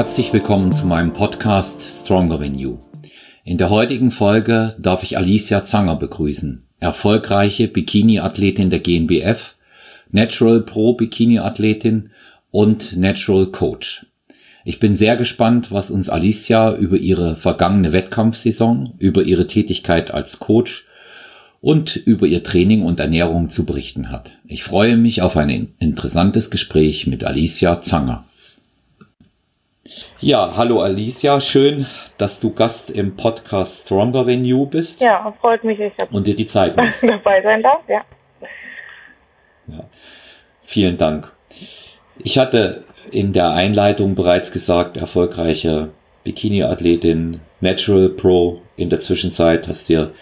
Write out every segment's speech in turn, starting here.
Herzlich willkommen zu meinem Podcast Stronger Than You. In der heutigen Folge darf ich Alicia Zanger begrüßen, erfolgreiche Bikini-Athletin der GNBF, Natural Pro Bikini-Athletin und Natural Coach. Ich bin sehr gespannt, was uns Alicia über ihre vergangene Wettkampfsaison, über ihre Tätigkeit als Coach und über ihr Training und Ernährung zu berichten hat. Ich freue mich auf ein interessantes Gespräch mit Alicia Zanger. Ja, hallo Alicia, schön, dass du Gast im Podcast Stronger Than You bist. Ja, freut mich. Ich und dir die Zeit nimmst. dabei sein darf, ja. ja. Vielen Dank. Ich hatte in der Einleitung bereits gesagt, erfolgreiche Bikini-Athletin, Natural Pro. In der Zwischenzeit hast dir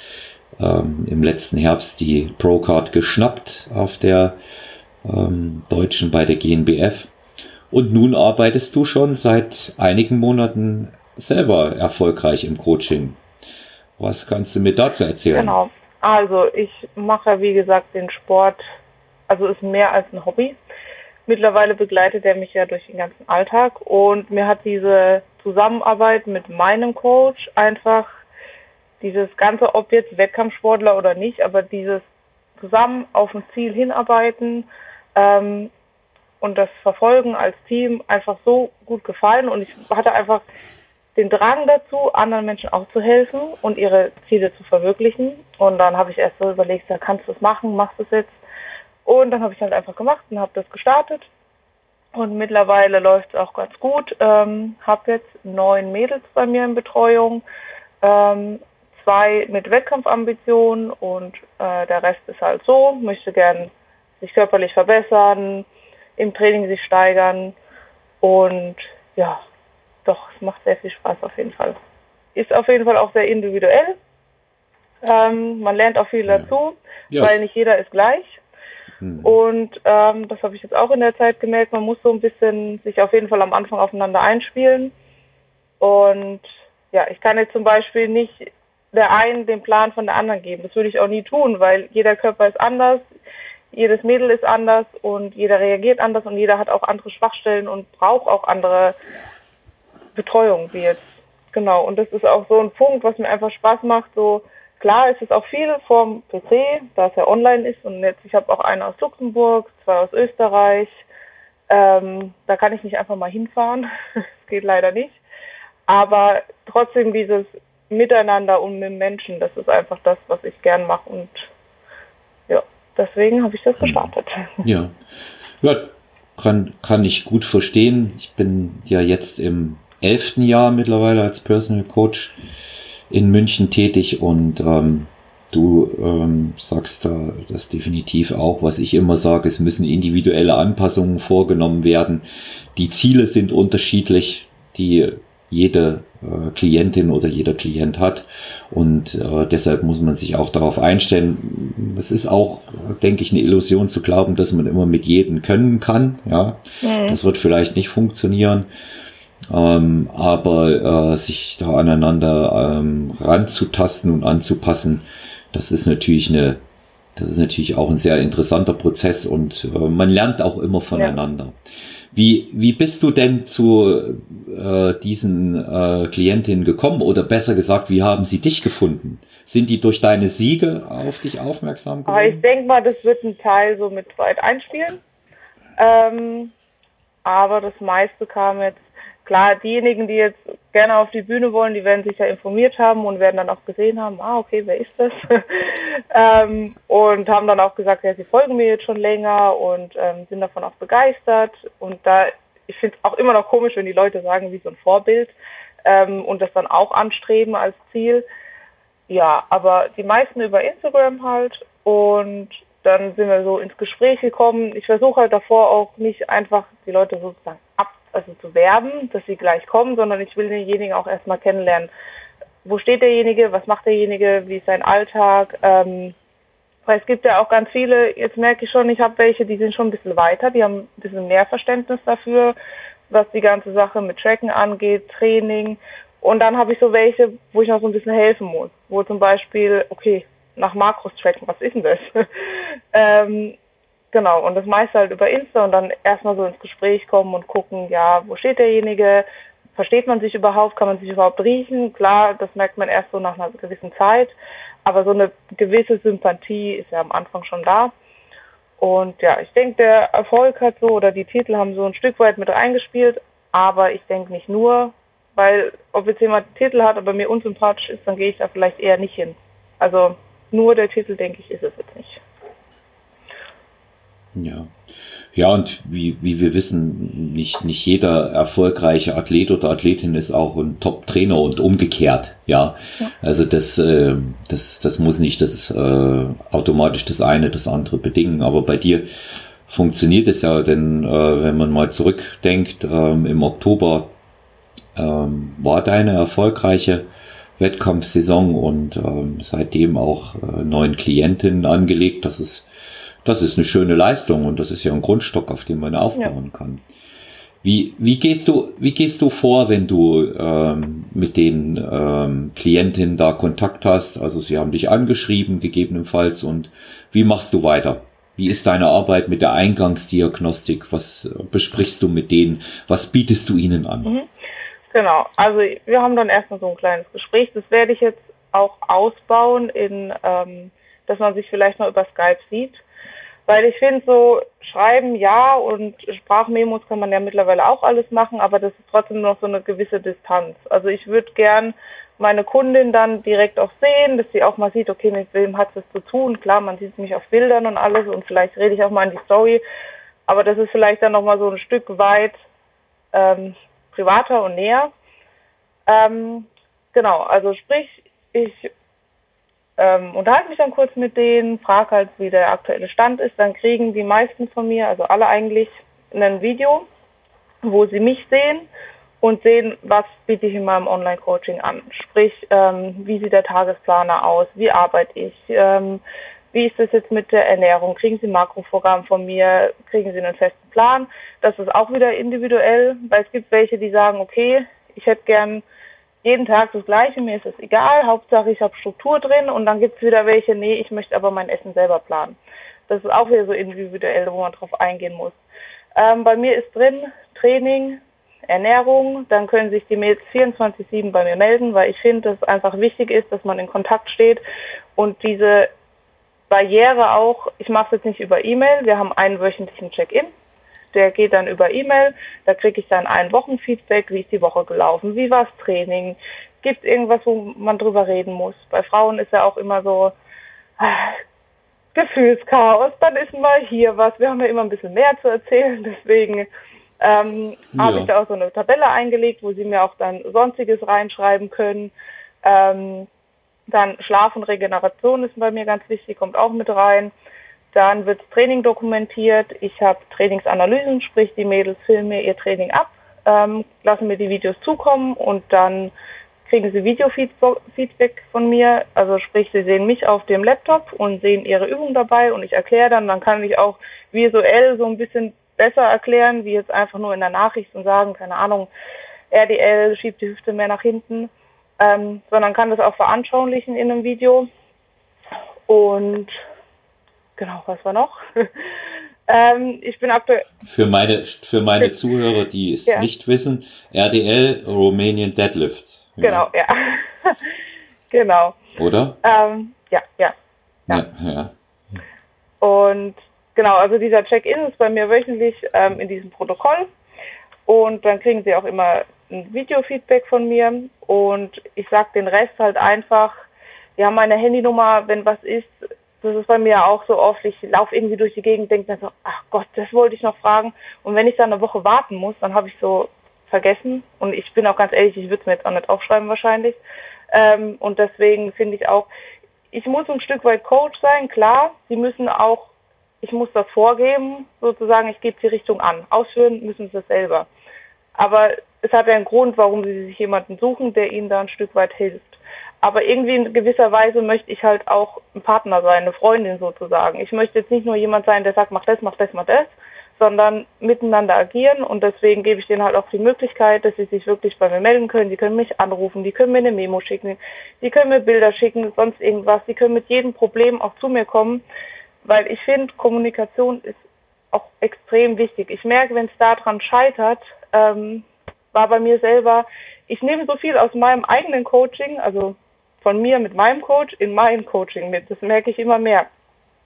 ähm, im letzten Herbst die Pro-Card geschnappt auf der ähm, Deutschen bei der GNBF. Und nun arbeitest du schon seit einigen Monaten selber erfolgreich im Coaching. Was kannst du mir dazu erzählen? Genau. Also ich mache, wie gesagt, den Sport, also ist mehr als ein Hobby. Mittlerweile begleitet er mich ja durch den ganzen Alltag und mir hat diese Zusammenarbeit mit meinem Coach einfach dieses ganze, ob jetzt Wettkampfsportler oder nicht, aber dieses zusammen auf ein Ziel hinarbeiten ähm, und das Verfolgen als Team einfach so gut gefallen und ich hatte einfach den Drang dazu, anderen Menschen auch zu helfen und ihre Ziele zu verwirklichen. Und dann habe ich erst so überlegt, ja, kannst du es machen, machst du es jetzt? Und dann habe ich halt einfach gemacht und habe das gestartet. Und mittlerweile läuft es auch ganz gut. Ähm, habe jetzt neun Mädels bei mir in Betreuung, ähm, zwei mit Wettkampfambitionen und äh, der Rest ist halt so, möchte gern sich körperlich verbessern, im Training sich steigern und ja, doch, es macht sehr viel Spaß auf jeden Fall. Ist auf jeden Fall auch sehr individuell. Ähm, man lernt auch viel dazu, ja. weil nicht jeder ist gleich. Mhm. Und ähm, das habe ich jetzt auch in der Zeit gemerkt. Man muss so ein bisschen sich auf jeden Fall am Anfang aufeinander einspielen. Und ja, ich kann jetzt zum Beispiel nicht der einen den Plan von der anderen geben. Das würde ich auch nie tun, weil jeder Körper ist anders, jedes Mädel ist anders und jeder reagiert anders und jeder hat auch andere Schwachstellen und braucht auch andere Betreuung wie jetzt. Genau. Und das ist auch so ein Punkt, was mir einfach Spaß macht. So klar ist es auch viel vom PC, da es ja online ist und jetzt ich habe auch einen aus Luxemburg, zwei aus Österreich. Ähm, da kann ich nicht einfach mal hinfahren. das geht leider nicht. Aber trotzdem dieses Miteinander und mit Menschen, das ist einfach das, was ich gern mache und deswegen habe ich das gestartet. Ja. Ja, kann, kann ich gut verstehen. Ich bin ja jetzt im elften Jahr mittlerweile als Personal Coach in München tätig und ähm, du ähm, sagst da das definitiv auch, was ich immer sage, es müssen individuelle Anpassungen vorgenommen werden. Die Ziele sind unterschiedlich, die jede äh, Klientin oder jeder Klient hat. Und äh, deshalb muss man sich auch darauf einstellen. Es ist auch, denke ich, eine Illusion zu glauben, dass man immer mit jedem können kann. Ja, mhm. das wird vielleicht nicht funktionieren. Ähm, aber äh, sich da aneinander ähm, ranzutasten und anzupassen, das ist natürlich eine, das ist natürlich auch ein sehr interessanter Prozess und äh, man lernt auch immer voneinander. Ja. Wie, wie bist du denn zu äh, diesen äh, Klientinnen gekommen oder besser gesagt, wie haben sie dich gefunden? Sind die durch deine Siege auf dich aufmerksam geworden? Aber ich denke mal, das wird ein Teil so mit weit einspielen. Ähm, aber das meiste kam jetzt klar, diejenigen, die jetzt gerne auf die Bühne wollen, die werden sich ja informiert haben und werden dann auch gesehen haben, ah, okay, wer ist das? ähm, und haben dann auch gesagt, ja, sie folgen mir jetzt schon länger und ähm, sind davon auch begeistert. Und da, ich finde es auch immer noch komisch, wenn die Leute sagen, wie so ein Vorbild ähm, und das dann auch anstreben als Ziel. Ja, aber die meisten über Instagram halt und dann sind wir so ins Gespräch gekommen. Ich versuche halt davor auch nicht einfach die Leute sozusagen ab also zu werben, dass sie gleich kommen, sondern ich will denjenigen auch erstmal kennenlernen. Wo steht derjenige? Was macht derjenige? Wie ist sein Alltag? Ähm, weil es gibt ja auch ganz viele, jetzt merke ich schon, ich habe welche, die sind schon ein bisschen weiter, die haben ein bisschen mehr Verständnis dafür, was die ganze Sache mit Tracken angeht, Training. Und dann habe ich so welche, wo ich noch so ein bisschen helfen muss. Wo zum Beispiel, okay, nach Makros tracken, was ist denn das? ähm, Genau, und das meiste halt über Insta und dann erstmal so ins Gespräch kommen und gucken, ja, wo steht derjenige, versteht man sich überhaupt, kann man sich überhaupt riechen? Klar, das merkt man erst so nach einer gewissen Zeit, aber so eine gewisse Sympathie ist ja am Anfang schon da. Und ja, ich denke, der Erfolg hat so, oder die Titel haben so ein Stück weit mit reingespielt, aber ich denke nicht nur, weil ob jetzt jemand Titel hat, aber mir unsympathisch ist, dann gehe ich da vielleicht eher nicht hin. Also nur der Titel, denke ich, ist es jetzt nicht. Ja. Ja, und wie, wie wir wissen, nicht, nicht jeder erfolgreiche Athlet oder Athletin ist auch ein Top-Trainer und umgekehrt. Ja. ja. Also das, äh, das, das muss nicht das äh, automatisch das eine, das andere bedingen. Aber bei dir funktioniert es ja, denn äh, wenn man mal zurückdenkt, ähm, im Oktober ähm, war deine erfolgreiche Wettkampfsaison und ähm, seitdem auch äh, neuen Klientinnen angelegt. Das ist das ist eine schöne Leistung und das ist ja ein Grundstock, auf dem man aufbauen ja. kann. Wie, wie gehst du, wie gehst du vor, wenn du ähm, mit den ähm, Klientinnen da Kontakt hast? Also sie haben dich angeschrieben, gegebenenfalls, und wie machst du weiter? Wie ist deine Arbeit mit der Eingangsdiagnostik? Was besprichst du mit denen? Was bietest du ihnen an? Mhm. Genau, also wir haben dann erstmal so ein kleines Gespräch. Das werde ich jetzt auch ausbauen, in, ähm, dass man sich vielleicht mal über Skype sieht weil ich finde, so schreiben ja und Sprachmemos kann man ja mittlerweile auch alles machen, aber das ist trotzdem noch so eine gewisse Distanz. Also ich würde gern meine Kundin dann direkt auch sehen, dass sie auch mal sieht, okay, mit wem hat es zu tun. Klar, man sieht mich auf Bildern und alles und vielleicht rede ich auch mal in die Story, aber das ist vielleicht dann nochmal so ein Stück weit ähm, privater und näher. Ähm, genau, also sprich, ich ähm, unterhalte mich dann kurz mit denen, frage halt, wie der aktuelle Stand ist. Dann kriegen die meisten von mir, also alle eigentlich, ein Video, wo sie mich sehen und sehen, was biete ich in meinem Online-Coaching an. Sprich, ähm, wie sieht der Tagesplaner aus, wie arbeite ich, ähm, wie ist es jetzt mit der Ernährung, kriegen sie ein Makroprogramm von mir, kriegen sie einen festen Plan. Das ist auch wieder individuell, weil es gibt welche, die sagen, okay, ich hätte gern jeden Tag das Gleiche, mir ist es egal, Hauptsache ich habe Struktur drin und dann gibt es wieder welche, nee, ich möchte aber mein Essen selber planen. Das ist auch wieder so individuell, wo man drauf eingehen muss. Ähm, bei mir ist drin Training, Ernährung, dann können sich die Mails 24-7 bei mir melden, weil ich finde, dass es einfach wichtig ist, dass man in Kontakt steht und diese Barriere auch, ich mache es jetzt nicht über E-Mail, wir haben einen wöchentlichen Check-in, der geht dann über E-Mail. Da kriege ich dann ein Wochenfeedback, wie ist die Woche gelaufen, wie war das Training, gibt es irgendwas, wo man drüber reden muss. Bei Frauen ist ja auch immer so ah, Gefühlschaos, dann ist mal hier was. Wir haben ja immer ein bisschen mehr zu erzählen, deswegen ähm, ja. habe ich da auch so eine Tabelle eingelegt, wo sie mir auch dann Sonstiges reinschreiben können. Ähm, dann Schlaf und Regeneration ist bei mir ganz wichtig, kommt auch mit rein. Dann wird Training dokumentiert. Ich habe Trainingsanalysen, sprich die Mädels filmen mir ihr Training ab, ähm, lassen mir die Videos zukommen und dann kriegen sie Videofeedback von mir. Also sprich, sie sehen mich auf dem Laptop und sehen ihre Übung dabei und ich erkläre dann. Dann kann ich auch visuell so ein bisschen besser erklären, wie jetzt einfach nur in der Nachricht und sagen, keine Ahnung, RDL schiebt die Hüfte mehr nach hinten, ähm, sondern kann das auch veranschaulichen in einem Video. Und genau, was war noch? ähm, ich bin aktuell. Für meine, für meine Zuhörer, die es ja. nicht wissen, RDL Romanian Deadlifts. Genau, ja. genau. Oder? Ähm, ja, ja, ja. Ja, Und genau, also dieser Check-in ist bei mir wöchentlich ähm, in diesem Protokoll. Und dann kriegen sie auch immer ein Videofeedback von mir. Und ich sag den Rest halt einfach, ja, haben meine Handynummer, wenn was ist, das ist bei mir auch so oft, ich laufe irgendwie durch die Gegend, denke mir so, ach Gott, das wollte ich noch fragen. Und wenn ich dann eine Woche warten muss, dann habe ich so vergessen. Und ich bin auch ganz ehrlich, ich würde es mir jetzt auch nicht aufschreiben wahrscheinlich. Ähm, und deswegen finde ich auch, ich muss ein Stück weit Coach sein, klar. Sie müssen auch, ich muss das vorgeben, sozusagen, ich gebe die Richtung an. Ausführen müssen sie es selber. Aber es hat ja einen Grund, warum sie sich jemanden suchen, der ihnen da ein Stück weit hilft. Aber irgendwie in gewisser Weise möchte ich halt auch ein Partner sein, eine Freundin sozusagen. Ich möchte jetzt nicht nur jemand sein, der sagt, mach das, mach das, mach das, sondern miteinander agieren und deswegen gebe ich denen halt auch die Möglichkeit, dass sie sich wirklich bei mir melden können. Die können mich anrufen, die können mir eine Memo schicken, die können mir Bilder schicken, sonst irgendwas. Die können mit jedem Problem auch zu mir kommen, weil ich finde, Kommunikation ist auch extrem wichtig. Ich merke, wenn es daran scheitert, ähm, war bei mir selber, ich nehme so viel aus meinem eigenen Coaching, also von mir mit meinem Coach in mein Coaching mit. Das merke ich immer mehr.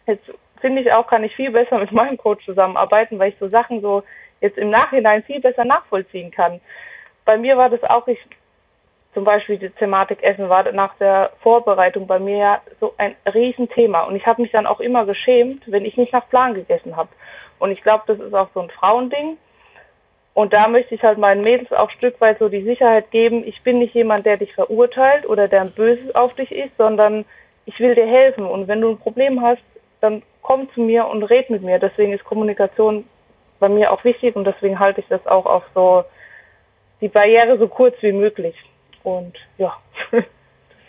Jetzt finde ich auch, kann ich viel besser mit meinem Coach zusammenarbeiten, weil ich so Sachen so jetzt im Nachhinein viel besser nachvollziehen kann. Bei mir war das auch, ich zum Beispiel die Thematik Essen war nach der Vorbereitung bei mir ja so ein Riesenthema. Und ich habe mich dann auch immer geschämt, wenn ich nicht nach Plan gegessen habe. Und ich glaube, das ist auch so ein Frauending. Und da möchte ich halt meinen Mädels auch ein Stück weit so die Sicherheit geben, ich bin nicht jemand, der dich verurteilt oder der ein Böses auf dich ist, sondern ich will dir helfen. Und wenn du ein Problem hast, dann komm zu mir und red mit mir. Deswegen ist Kommunikation bei mir auch wichtig und deswegen halte ich das auch auf so die Barriere so kurz wie möglich. Und ja, das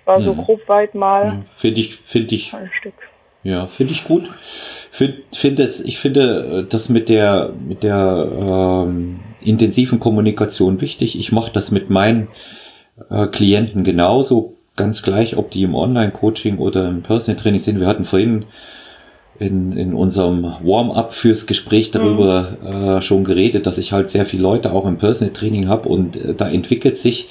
war so mhm. grob weit mal. Finde ich, finde ich. Ein Stück. Ja, finde ich gut. Find, find es, ich finde das mit der, mit der ähm, intensiven Kommunikation wichtig. Ich mache das mit meinen äh, Klienten genauso, ganz gleich, ob die im Online-Coaching oder im Personal Training sind. Wir hatten vorhin in, in unserem Warm-up fürs Gespräch darüber mhm. äh, schon geredet, dass ich halt sehr viele Leute auch im Personal Training habe und äh, da entwickelt sich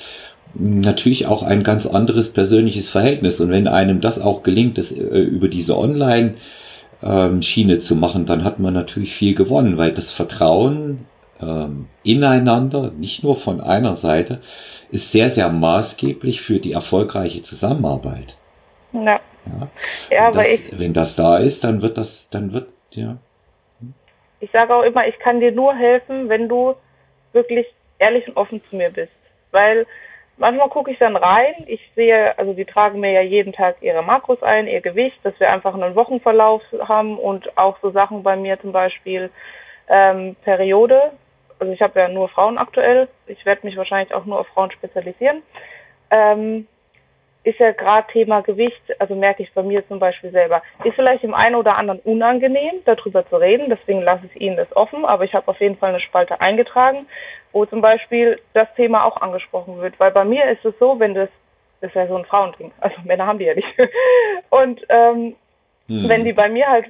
natürlich auch ein ganz anderes persönliches Verhältnis. Und wenn einem das auch gelingt, das äh, über diese Online ähm, Schiene zu machen, dann hat man natürlich viel gewonnen, weil das Vertrauen ähm, ineinander, nicht nur von einer Seite, ist sehr, sehr maßgeblich für die erfolgreiche Zusammenarbeit. Ja. Ja, ja aber das, ich, wenn das da ist, dann wird das, dann wird, ja. Ich sage auch immer, ich kann dir nur helfen, wenn du wirklich ehrlich und offen zu mir bist. Weil manchmal gucke ich dann rein, ich sehe, also die tragen mir ja jeden Tag ihre Makros ein, ihr Gewicht, dass wir einfach einen Wochenverlauf haben und auch so Sachen bei mir zum Beispiel ähm, Periode. Also ich habe ja nur Frauen aktuell. Ich werde mich wahrscheinlich auch nur auf Frauen spezialisieren. Ähm, ist ja gerade Thema Gewicht, also merke ich bei mir zum Beispiel selber, ist vielleicht dem einen oder anderen unangenehm, darüber zu reden, deswegen lasse ich Ihnen das offen, aber ich habe auf jeden Fall eine Spalte eingetragen, wo zum Beispiel das Thema auch angesprochen wird, weil bei mir ist es so, wenn das, das ist ja so ein Frauending, also Männer haben die ja nicht, und ähm, hm. wenn die bei mir halt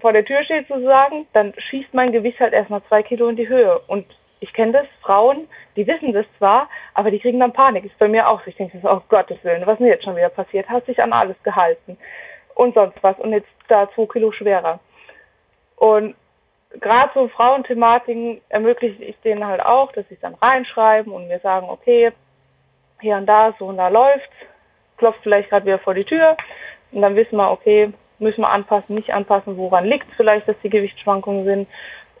vor der Tür steht sozusagen, dann schießt mein Gewicht halt erstmal zwei Kilo in die Höhe. Und ich kenne das, Frauen, die wissen das zwar, aber die kriegen dann Panik. Ist bei mir auch so. Ich denke, oh Gottes Willen, was denn jetzt schon wieder passiert? Hast dich an alles gehalten und sonst was und jetzt da zwei Kilo schwerer. Und gerade so Frauenthematiken ermögliche ich denen halt auch, dass sie dann reinschreiben und mir sagen, okay, hier und da, so und da läuft's, klopft vielleicht gerade wieder vor die Tür und dann wissen wir, okay, müssen wir anpassen, nicht anpassen, woran liegt es vielleicht, dass die Gewichtsschwankungen sind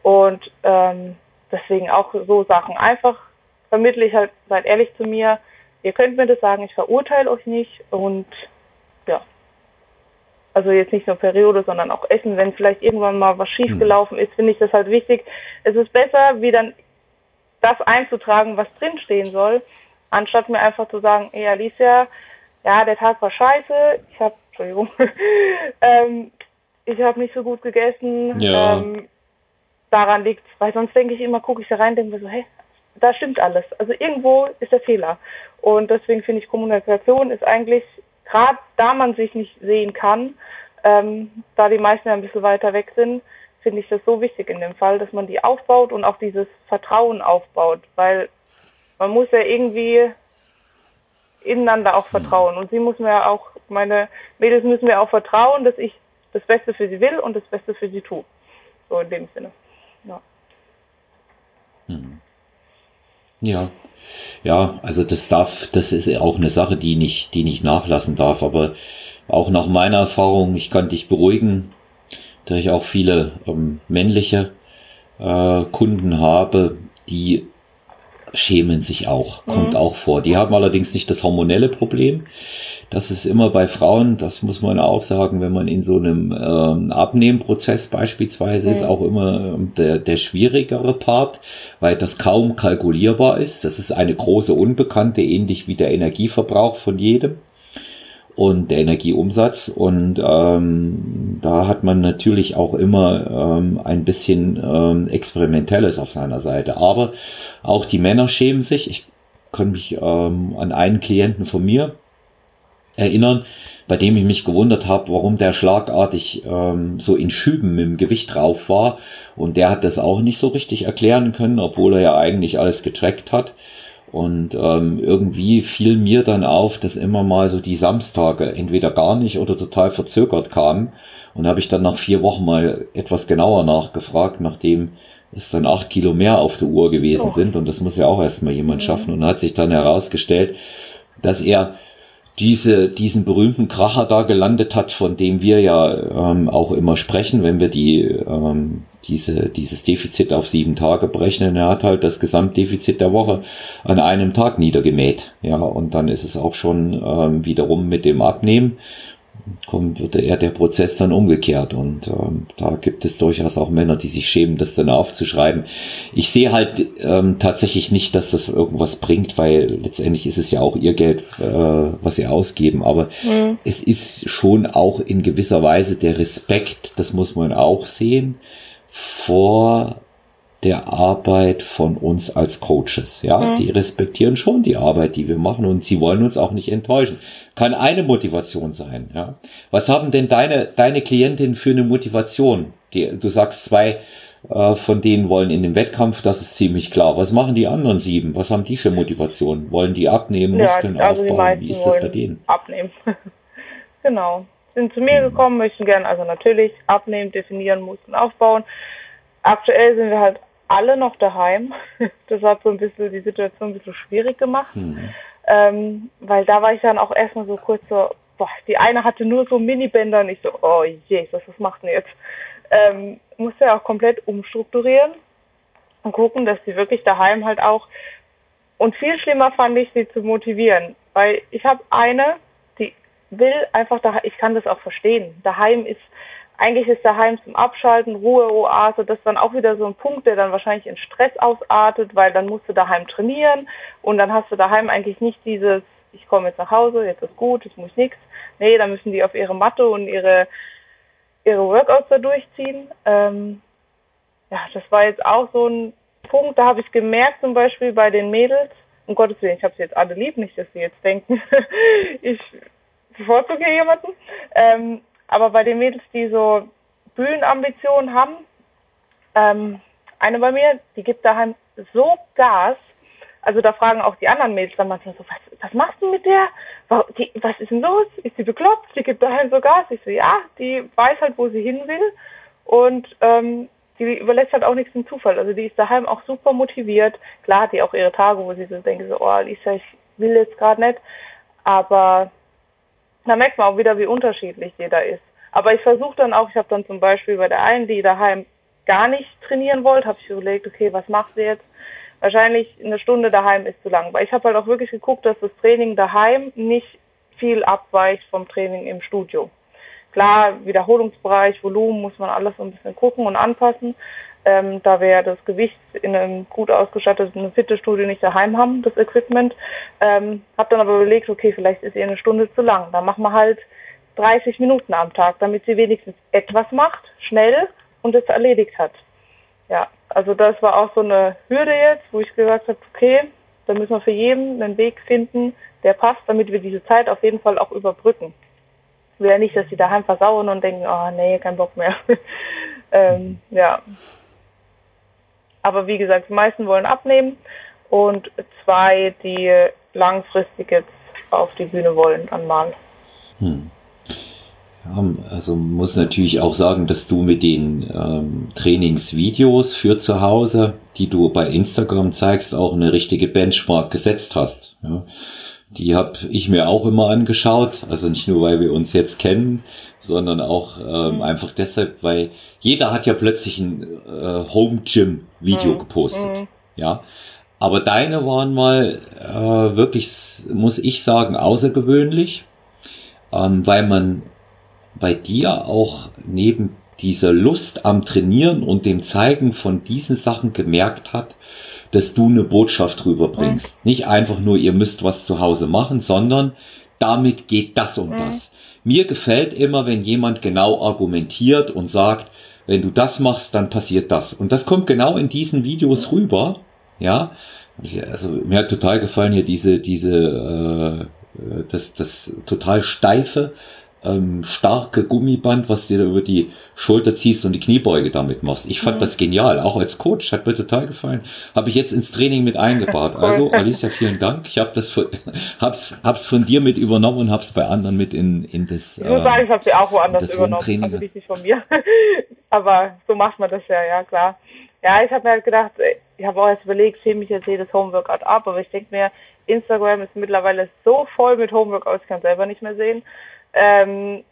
und ähm, deswegen auch so Sachen. Einfach vermittle ich halt, seid ehrlich zu mir. Ihr könnt mir das sagen, ich verurteile euch nicht und ja. Also jetzt nicht nur Periode, sondern auch Essen. Wenn vielleicht irgendwann mal was schiefgelaufen ist, finde ich das halt wichtig. Es ist besser, wie dann das einzutragen, was drinstehen soll, anstatt mir einfach zu sagen, ey Alicia, ja, der Tag war scheiße, ich habe, Entschuldigung, ähm, ich habe nicht so gut gegessen, ja. ähm, daran liegt, weil sonst denke ich immer, gucke ich da rein, denke mir so, hey, da stimmt alles. Also irgendwo ist der Fehler. Und deswegen finde ich, Kommunikation ist eigentlich, gerade da man sich nicht sehen kann, ähm, da die meisten ja ein bisschen weiter weg sind, finde ich das so wichtig in dem Fall, dass man die aufbaut und auch dieses Vertrauen aufbaut, weil man muss ja irgendwie ineinander auch vertrauen. Und sie muss mir auch, meine Mädels müssen mir auch vertrauen, dass ich das Beste für sie will und das Beste für sie tue. So in dem Sinne. Ja. Hm. Ja. Ja, also das darf, das ist auch eine Sache, die nicht, die nicht nachlassen darf. Aber auch nach meiner Erfahrung, ich kann dich beruhigen, da ich auch viele ähm, männliche äh, Kunden habe, die schämen sich auch, kommt mhm. auch vor. Die haben allerdings nicht das hormonelle Problem. Das ist immer bei Frauen, das muss man auch sagen, wenn man in so einem ähm, Abnehmprozess beispielsweise mhm. ist, auch immer ähm, der, der schwierigere Part, weil das kaum kalkulierbar ist. Das ist eine große Unbekannte, ähnlich wie der Energieverbrauch von jedem und der Energieumsatz. Und ähm, da hat man natürlich auch immer ähm, ein bisschen ähm, Experimentelles auf seiner Seite. Aber auch die Männer schämen sich. Ich kann mich ähm, an einen Klienten von mir erinnern, bei dem ich mich gewundert habe, warum der schlagartig ähm, so in Schüben mit dem Gewicht drauf war. Und der hat das auch nicht so richtig erklären können, obwohl er ja eigentlich alles getrackt hat. Und ähm, irgendwie fiel mir dann auf, dass immer mal so die Samstage entweder gar nicht oder total verzögert kamen. Und habe ich dann nach vier Wochen mal etwas genauer nachgefragt, nachdem es dann acht Kilo mehr auf der Uhr gewesen oh. sind. Und das muss ja auch erstmal jemand mhm. schaffen. Und hat sich dann herausgestellt, dass er diese, diesen berühmten Kracher da gelandet hat, von dem wir ja ähm, auch immer sprechen, wenn wir die, ähm, diese, dieses Defizit auf sieben Tage berechnen. Er hat halt das Gesamtdefizit der Woche an einem Tag niedergemäht. Ja, und dann ist es auch schon ähm, wiederum mit dem Abnehmen kommt, wird eher der Prozess dann umgekehrt. Und ähm, da gibt es durchaus auch Männer, die sich schämen, das dann aufzuschreiben. Ich sehe halt ähm, tatsächlich nicht, dass das irgendwas bringt, weil letztendlich ist es ja auch ihr Geld, äh, was sie ausgeben. Aber mhm. es ist schon auch in gewisser Weise der Respekt, das muss man auch sehen, vor der Arbeit von uns als Coaches. Ja, mhm. die respektieren schon die Arbeit, die wir machen und sie wollen uns auch nicht enttäuschen. Kann eine Motivation sein. Ja, was haben denn deine deine Klientinnen für eine Motivation? Die, du sagst zwei äh, von denen wollen in den Wettkampf, das ist ziemlich klar. Was machen die anderen sieben? Was haben die für Motivation? Wollen die abnehmen, Muskeln ja, also aufbauen? Wie ist das bei denen? Abnehmen. genau. Sind zu mir mhm. gekommen, möchten gerne also natürlich abnehmen, definieren, Muskeln aufbauen aktuell sind wir halt alle noch daheim. Das hat so ein bisschen die Situation ein bisschen schwierig gemacht. Mhm. Ähm, weil da war ich dann auch erstmal so kurz so, boah, die eine hatte nur so Minibänder und ich so, oh Jesus, was macht denn jetzt? Ähm, musste ja auch komplett umstrukturieren und gucken, dass sie wirklich daheim halt auch und viel schlimmer fand ich, sie zu motivieren, weil ich habe eine, die will einfach da, ich kann das auch verstehen. Daheim ist eigentlich ist daheim zum Abschalten, Ruhe, Oase, das ist dann auch wieder so ein Punkt, der dann wahrscheinlich in Stress ausartet, weil dann musst du daheim trainieren und dann hast du daheim eigentlich nicht dieses, ich komme jetzt nach Hause, jetzt ist gut, jetzt muss ich nichts. Nee, dann müssen die auf ihre Matte und ihre, ihre Workouts da durchziehen. Ähm, ja, das war jetzt auch so ein Punkt, da habe ich gemerkt zum Beispiel bei den Mädels, um Gottes Willen, ich habe sie jetzt alle lieb, nicht, dass sie jetzt denken, ich bevorzuge jemanden. Ähm, aber bei den Mädels, die so Bühnenambitionen haben, ähm, eine bei mir, die gibt daheim so Gas. Also da fragen auch die anderen Mädels dann manchmal so, was, was machst du mit der? Was ist denn los? Ist sie bekloppt? Die gibt daheim so Gas. Ich so, ja, die weiß halt, wo sie hin will. Und ähm, die überlässt halt auch nichts dem Zufall. Also die ist daheim auch super motiviert. Klar hat die auch ihre Tage, wo sie so denkt, so, oh Lisa, ich will jetzt gerade nicht. Aber da merkt man auch wieder, wie unterschiedlich jeder ist. Aber ich versuche dann auch, ich habe dann zum Beispiel bei der einen, die daheim gar nicht trainieren wollte, habe ich überlegt, okay, was macht sie jetzt? Wahrscheinlich eine Stunde daheim ist zu lang, weil ich habe halt auch wirklich geguckt, dass das Training daheim nicht viel abweicht vom Training im Studio. Klar, Wiederholungsbereich, Volumen muss man alles so ein bisschen gucken und anpassen, ähm, da wir das Gewicht in einem gut ausgestatteten Fitnessstudio nicht daheim haben, das Equipment. Ähm, hab dann aber überlegt, okay, vielleicht ist ihr eine Stunde zu lang. Dann machen wir halt 30 Minuten am Tag, damit sie wenigstens etwas macht, schnell und es erledigt hat. Ja, also das war auch so eine Hürde jetzt, wo ich gesagt habe, okay, da müssen wir für jeden einen Weg finden, der passt, damit wir diese Zeit auf jeden Fall auch überbrücken. Ich will ja nicht, dass sie daheim versauen und denken, oh nee, kein Bock mehr. ähm, ja, aber wie gesagt, die meisten wollen abnehmen und zwei, die langfristig jetzt auf die Bühne wollen, einmal. Hm. Ja, also muss natürlich auch sagen, dass du mit den ähm, Trainingsvideos für zu Hause, die du bei Instagram zeigst, auch eine richtige Benchmark gesetzt hast. Ja. Die habe ich mir auch immer angeschaut, also nicht nur, weil wir uns jetzt kennen, sondern auch ähm, mhm. einfach deshalb, weil jeder hat ja plötzlich ein äh, Home Gym Video mhm. gepostet, mhm. ja. Aber deine waren mal äh, wirklich, muss ich sagen, außergewöhnlich, ähm, weil man bei dir auch neben dieser Lust am Trainieren und dem Zeigen von diesen Sachen gemerkt hat, dass du eine Botschaft rüberbringst. Mhm. Nicht einfach nur, ihr müsst was zu Hause machen, sondern damit geht das und mhm. das. Mir gefällt immer, wenn jemand genau argumentiert und sagt, wenn du das machst, dann passiert das. Und das kommt genau in diesen Videos rüber. Ja, also mir hat total gefallen hier diese, diese, äh, das, das total steife ähm, starke Gummiband, was du über die Schulter ziehst und die Kniebeuge damit machst. Ich fand mhm. das genial, auch als Coach, hat mir total gefallen. Habe ich jetzt ins Training mit eingebaut. Also Alicia, vielen Dank. Ich habe das von, hab's, hab's von dir mit übernommen und hab's bei anderen mit in, in das. Ich muss sagen, ich habe sie auch woanders übernommen, also nicht von mir. Aber so macht man das ja, ja klar. Ja, ich habe mir halt gedacht, ich habe auch jetzt überlegt, filme ich jetzt jedes Homeworkout ab, aber ich denke mir, Instagram ist mittlerweile so voll mit Homeworkouts, ich kann selber nicht mehr sehen. Ähm,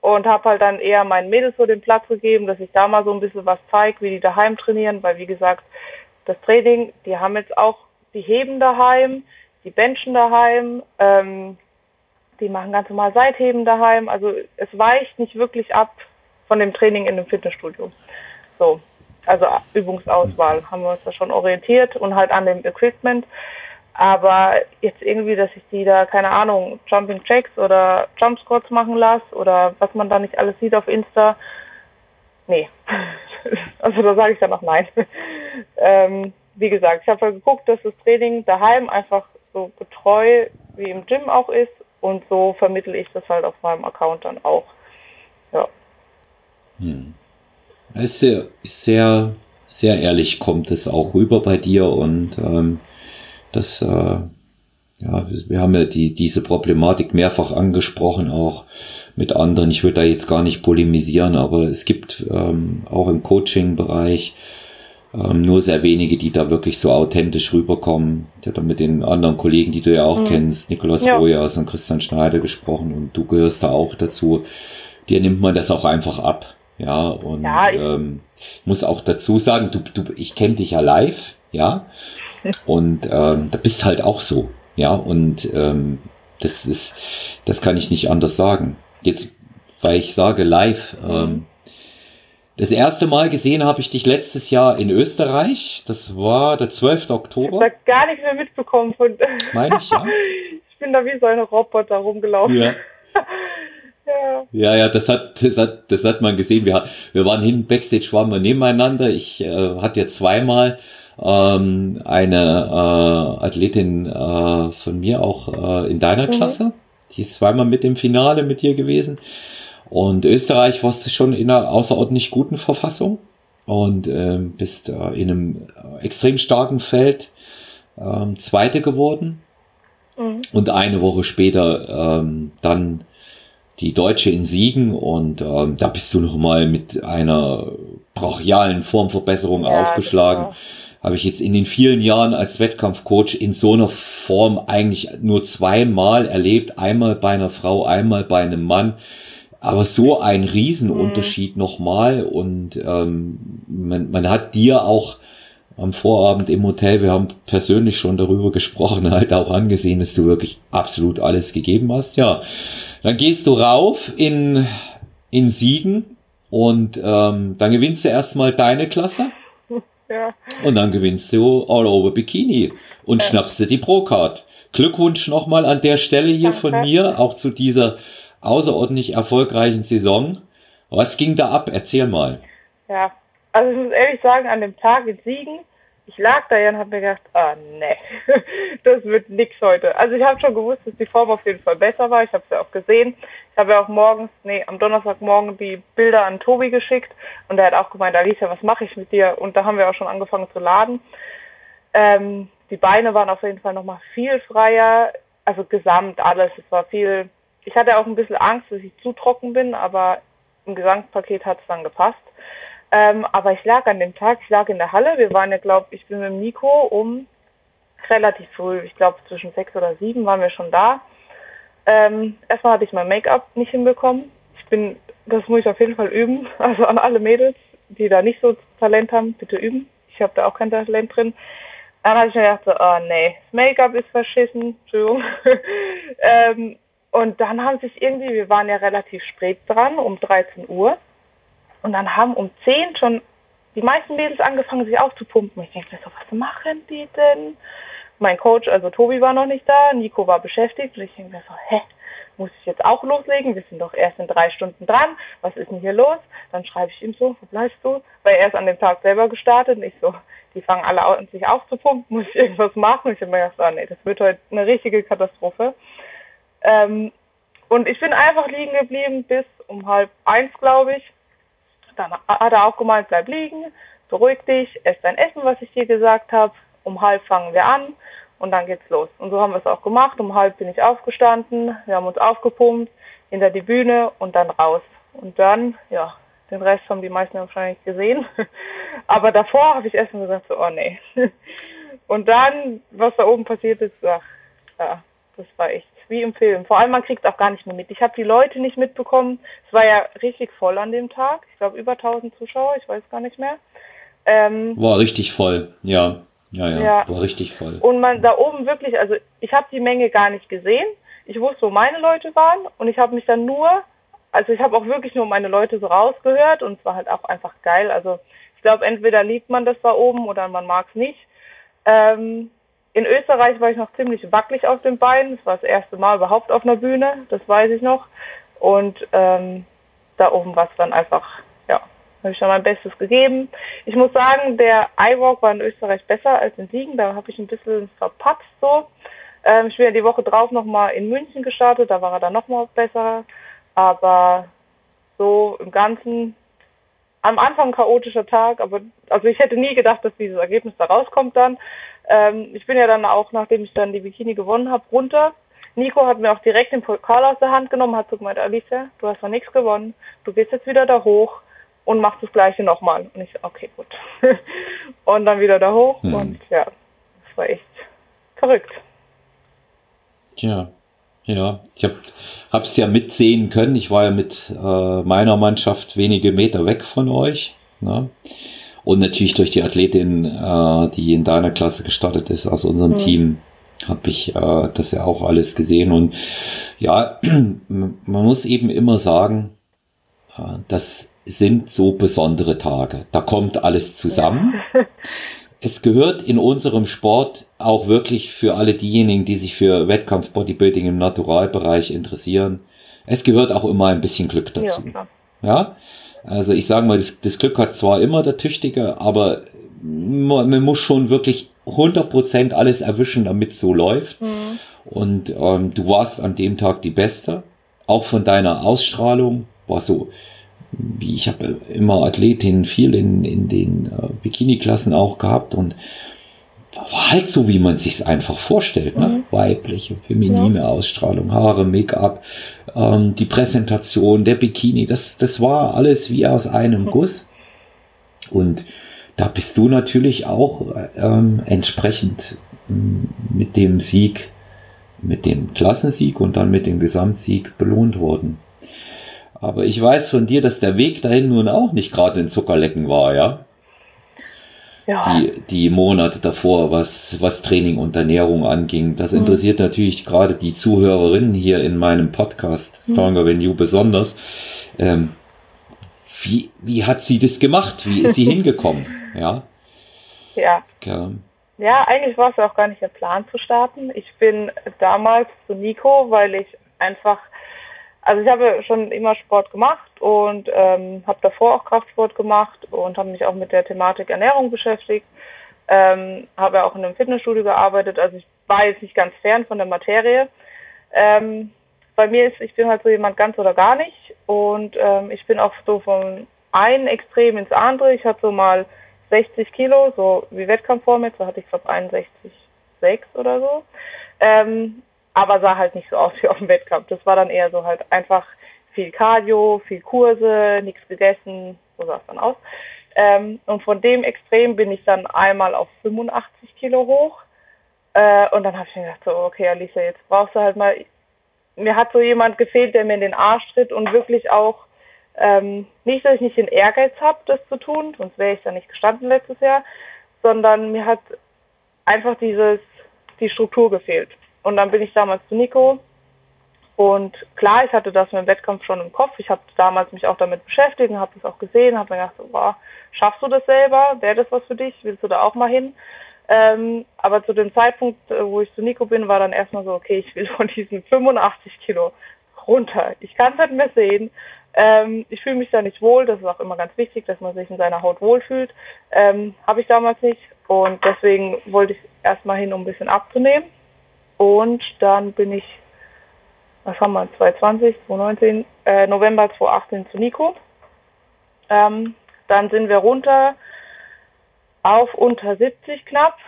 und habe halt dann eher meinen Mädels so den Platz gegeben, dass ich da mal so ein bisschen was zeige, wie die daheim trainieren, weil wie gesagt, das Training, die haben jetzt auch, die heben daheim, die benchen daheim, ähm, die machen ganz normal Seitheben daheim, also es weicht nicht wirklich ab von dem Training in dem Fitnessstudio. So, also Übungsauswahl haben wir uns da schon orientiert und halt an dem Equipment. Aber jetzt irgendwie, dass ich die da, keine Ahnung, Jumping Jacks oder Jump Squats machen lasse oder was man da nicht alles sieht auf Insta, nee. also da sage ich dann noch nein. ähm, wie gesagt, ich habe halt geguckt, dass das Training daheim einfach so getreu wie im Gym auch ist und so vermittel ich das halt auf meinem Account dann auch. Ja. Hm. ist sehr, sehr, sehr ehrlich kommt es auch rüber bei dir und ähm, das, äh, ja, wir haben ja die, diese Problematik mehrfach angesprochen, auch mit anderen. Ich würde da jetzt gar nicht polemisieren, aber es gibt ähm, auch im Coaching-Bereich ähm, nur sehr wenige, die da wirklich so authentisch rüberkommen. Ich hatte mit den anderen Kollegen, die du ja auch mhm. kennst, Nikolaus ja. Rojas und Christian Schneider gesprochen und du gehörst da auch dazu. Dir nimmt man das auch einfach ab. Ja, und ja, ich ähm, muss auch dazu sagen, du, du, ich kenne dich ja live, ja. Und ähm, da bist halt auch so. Ja, und ähm, das ist, das kann ich nicht anders sagen. Jetzt, weil ich sage live, ähm, das erste Mal gesehen habe ich dich letztes Jahr in Österreich. Das war der 12. Oktober. Ich habe gar nicht mehr mitbekommen von. Meine ich, ja. ich bin da wie so ein Roboter rumgelaufen. Ja. ja. Ja, ja, das hat, das hat, das hat man gesehen. Wir, wir waren hin, Backstage waren wir nebeneinander. Ich äh, hatte ja zweimal ähm, eine äh, Athletin äh, von mir auch äh, in deiner mhm. Klasse. Die ist zweimal mit im Finale mit dir gewesen. Und Österreich warst du schon in einer außerordentlich guten Verfassung und ähm, bist äh, in einem extrem starken Feld ähm, Zweite geworden. Mhm. Und eine Woche später ähm, dann die Deutsche in Siegen und ähm, da bist du nochmal mit einer brachialen Formverbesserung ja, aufgeschlagen. Genau habe ich jetzt in den vielen Jahren als Wettkampfcoach in so einer Form eigentlich nur zweimal erlebt. Einmal bei einer Frau, einmal bei einem Mann. Aber so ein Riesenunterschied mhm. nochmal. Und ähm, man, man hat dir auch am Vorabend im Hotel, wir haben persönlich schon darüber gesprochen, halt auch angesehen, dass du wirklich absolut alles gegeben hast. Ja, dann gehst du rauf in, in Siegen und ähm, dann gewinnst du erstmal deine Klasse. Ja. Und dann gewinnst du All Over Bikini und ja. schnappst dir die Pro-Card. Glückwunsch nochmal an der Stelle hier Danke. von mir, auch zu dieser außerordentlich erfolgreichen Saison. Was ging da ab? Erzähl mal. Ja, also ich muss ehrlich sagen, an dem Tag in Siegen ich lag da ja und habe mir gedacht, ah nee, das wird nix heute. Also ich habe schon gewusst, dass die Form auf jeden Fall besser war. Ich habe es ja auch gesehen. Ich habe ja auch morgens, nee, am Donnerstagmorgen die Bilder an Tobi geschickt und er hat auch gemeint, Alicia, was mache ich mit dir? Und da haben wir auch schon angefangen zu laden. Ähm, die Beine waren auf jeden Fall nochmal viel freier, also gesamt alles. Es war viel, ich hatte auch ein bisschen Angst, dass ich zu trocken bin, aber im Gesamtpaket hat es dann gepasst. Ähm, aber ich lag an dem Tag, ich lag in der Halle. Wir waren ja, glaube ich, bin mit Nico um relativ früh, ich glaube zwischen sechs oder sieben waren wir schon da. Ähm, erstmal hatte ich mein Make-up nicht hinbekommen. Ich bin, das muss ich auf jeden Fall üben. Also an alle Mädels, die da nicht so Talent haben, bitte üben. Ich habe da auch kein Talent drin. Dann habe ich mir gedacht, so, oh nee, Make-up ist verschissen, Entschuldigung. ähm, und dann haben sich irgendwie, wir waren ja relativ spät dran, um 13 Uhr. Und dann haben um 10 schon die meisten Mädels angefangen, sich aufzupumpen. Ich denke mir so, was machen die denn? Mein Coach, also Tobi war noch nicht da, Nico war beschäftigt und ich denke mir so, hä, muss ich jetzt auch loslegen? Wir sind doch erst in drei Stunden dran. Was ist denn hier los? Dann schreibe ich ihm so, wo bleibst du? Weil er ist an dem Tag selber gestartet und ich so, die fangen alle an, sich aufzupumpen, muss ich irgendwas machen? Ich habe mir gedacht, oh nee, das wird heute eine richtige Katastrophe. Ähm, Und ich bin einfach liegen geblieben bis um halb eins, glaube ich. Dann hat er auch gemeint, bleib liegen, beruhig dich, ess dein Essen, was ich dir gesagt habe. Um halb fangen wir an und dann geht's los. Und so haben wir es auch gemacht. Um halb bin ich aufgestanden, wir haben uns aufgepumpt, hinter die Bühne und dann raus. Und dann, ja, den Rest haben die meisten wahrscheinlich gesehen. Aber davor habe ich erst mal gesagt, so, oh nee. Und dann, was da oben passiert ist, ach, ja, das war echt wie im Film. Vor allem, man kriegt es auch gar nicht mehr mit. Ich habe die Leute nicht mitbekommen. Es war ja richtig voll an dem Tag. Ich glaube, über 1000 Zuschauer, ich weiß gar nicht mehr. Ähm, war richtig voll, ja. Ja, ja, ja, war richtig voll. Und man da oben wirklich, also ich habe die Menge gar nicht gesehen. Ich wusste, wo meine Leute waren und ich habe mich dann nur, also ich habe auch wirklich nur meine Leute so rausgehört und es war halt auch einfach geil. Also ich glaube, entweder liebt man das da oben oder man mag es nicht. Ähm, in Österreich war ich noch ziemlich wackelig auf den Beinen. Das war das erste Mal überhaupt auf einer Bühne, das weiß ich noch. Und ähm, da oben war es dann einfach, ja, habe ich schon mein Bestes gegeben. Ich muss sagen, der iWalk war in Österreich besser als in Siegen. Da habe ich ein bisschen verpatzt so. Ähm, ich bin ja die Woche drauf nochmal in München gestartet, da war er dann nochmal besser. Aber so im Ganzen am Anfang chaotischer Tag, aber also ich hätte nie gedacht, dass dieses Ergebnis da rauskommt dann. Ähm, ich bin ja dann auch, nachdem ich dann die Bikini gewonnen habe, runter. Nico hat mir auch direkt den Pokal aus der Hand genommen, hat so gemeint, Alicia, du hast noch nichts gewonnen, du gehst jetzt wieder da hoch und machst das gleiche nochmal. Und ich so, okay, gut. und dann wieder da hoch hm. und ja, das war echt verrückt. Tja, ja, ich habe es ja mitsehen können. Ich war ja mit äh, meiner Mannschaft wenige Meter weg von euch. Ne? Und natürlich durch die Athletin, äh, die in deiner Klasse gestartet ist, aus unserem mhm. Team, habe ich äh, das ja auch alles gesehen. Und ja, man muss eben immer sagen, äh, das sind so besondere Tage. Da kommt alles zusammen. Ja. es gehört in unserem Sport auch wirklich für alle diejenigen, die sich für Wettkampf Bodybuilding im Naturalbereich interessieren. Es gehört auch immer ein bisschen Glück dazu. Ja, ja? Also ich sage mal, das, das, Glück hat zwar immer der Tüchtige, aber man, man muss schon wirklich 100% alles erwischen, damit es so läuft. Mhm. Und ähm, du warst an dem Tag die Beste. Auch von deiner Ausstrahlung war so, wie ich habe immer Athletinnen viel in, in den äh, Bikini-Klassen auch gehabt und halt so, wie man sich's einfach vorstellt, ne? Mhm. Weibliche, feminine ja. Ausstrahlung, Haare, Make-up, ähm, die Präsentation, der Bikini, das, das war alles wie aus einem mhm. Guss. Und da bist du natürlich auch ähm, entsprechend ähm, mit dem Sieg, mit dem Klassensieg und dann mit dem Gesamtsieg belohnt worden. Aber ich weiß von dir, dass der Weg dahin nun auch nicht gerade in Zuckerlecken war, ja? Ja. Die, die Monate davor, was, was Training und Ernährung anging. Das mhm. interessiert natürlich gerade die Zuhörerinnen hier in meinem Podcast, mhm. Stronger Than You besonders. Ähm, wie, wie hat sie das gemacht? Wie ist sie hingekommen? Ja. Ja. Okay. Ja, eigentlich war es auch gar nicht der Plan zu starten. Ich bin damals zu Nico, weil ich einfach also ich habe schon immer Sport gemacht und ähm, habe davor auch Kraftsport gemacht und habe mich auch mit der Thematik Ernährung beschäftigt. Ähm, habe auch in einem Fitnessstudio gearbeitet, also ich war jetzt nicht ganz fern von der Materie. Ähm, bei mir ist, ich bin halt so jemand ganz oder gar nicht und ähm, ich bin auch so vom einen Extrem ins andere. Ich hatte so mal 60 Kilo, so wie Wettkampfform jetzt, da hatte ich glaube 61,6 oder so. Ähm, aber sah halt nicht so aus wie auf dem Wettkampf. Das war dann eher so halt einfach viel Cardio, viel Kurse, nichts gegessen, so sah es dann aus. Ähm, und von dem Extrem bin ich dann einmal auf 85 Kilo hoch. Äh, und dann habe ich mir gedacht, so, okay, Alicia, jetzt brauchst du halt mal. Mir hat so jemand gefehlt, der mir in den Arsch tritt und wirklich auch ähm, nicht, dass ich nicht den Ehrgeiz habe, das zu tun, sonst wäre ich da nicht gestanden letztes Jahr, sondern mir hat einfach dieses die Struktur gefehlt. Und dann bin ich damals zu Nico. Und klar, ich hatte das mit dem Wettkampf schon im Kopf. Ich habe damals mich auch damit beschäftigt und habe das auch gesehen, habe mir gedacht, so, boah, schaffst du das selber? Wäre das was für dich? Willst du da auch mal hin? Ähm, aber zu dem Zeitpunkt, äh, wo ich zu Nico bin, war dann erstmal so, okay, ich will von diesen 85 Kilo runter. Ich kann es halt mehr sehen. Ähm, ich fühle mich da nicht wohl. Das ist auch immer ganz wichtig, dass man sich in seiner Haut wohlfühlt. Ähm, Habe ich damals nicht. Und deswegen wollte ich erstmal hin, um ein bisschen abzunehmen. Und dann bin ich was haben wir, 2020, 2019, äh, November 2018 zu Nico. Ähm, dann sind wir runter auf unter 70 knapp,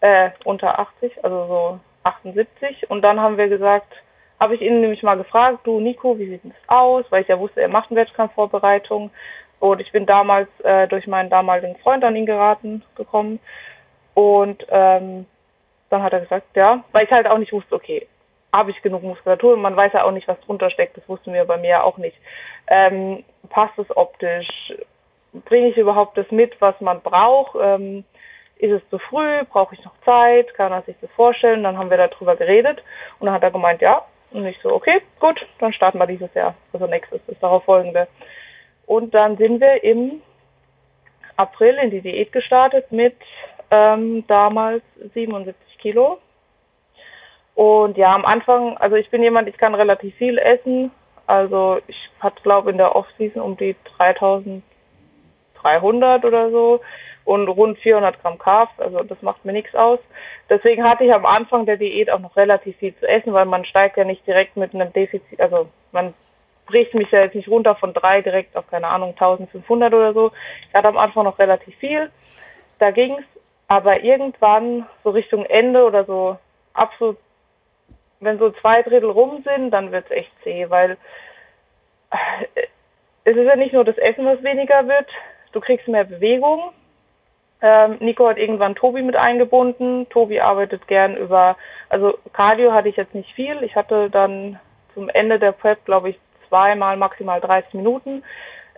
äh, unter 80, also so 78. Und dann haben wir gesagt, habe ich ihn nämlich mal gefragt, du Nico, wie sieht das aus? Weil ich ja wusste, er macht eine Wettkampfvorbereitung. Und ich bin damals äh, durch meinen damaligen Freund an ihn geraten gekommen. Und ähm, dann hat er gesagt, ja, weil ich halt auch nicht wusste, okay, habe ich genug Muskulatur? Man weiß ja auch nicht, was drunter steckt. Das wussten wir bei mir auch nicht. Ähm, passt es optisch? Bringe ich überhaupt das mit, was man braucht? Ähm, ist es zu früh? Brauche ich noch Zeit? Kann er sich das vorstellen? Dann haben wir darüber geredet. Und dann hat er gemeint, ja. Und ich so, okay, gut, dann starten wir dieses Jahr. Also nächstes, das darauf folgende. Und dann sind wir im April in die Diät gestartet mit ähm, damals 77 Kilo. Und ja, am Anfang, also ich bin jemand, ich kann relativ viel essen. Also ich hatte, glaube in der Off-Season um die 3300 oder so und rund 400 Gramm Carbs, also das macht mir nichts aus. Deswegen hatte ich am Anfang der Diät auch noch relativ viel zu essen, weil man steigt ja nicht direkt mit einem Defizit, also man bricht mich ja jetzt nicht runter von drei direkt auf, keine Ahnung, 1500 oder so. Ich hatte am Anfang noch relativ viel, da ging's, aber irgendwann so Richtung Ende oder so absolut, wenn so zwei Drittel rum sind, dann wird's echt zäh, weil äh, es ist ja nicht nur das Essen, was weniger wird, du kriegst mehr Bewegung, ähm, Nico hat irgendwann Tobi mit eingebunden. Tobi arbeitet gern über, also Cardio hatte ich jetzt nicht viel. Ich hatte dann zum Ende der Prep, glaube ich, zweimal maximal 30 Minuten.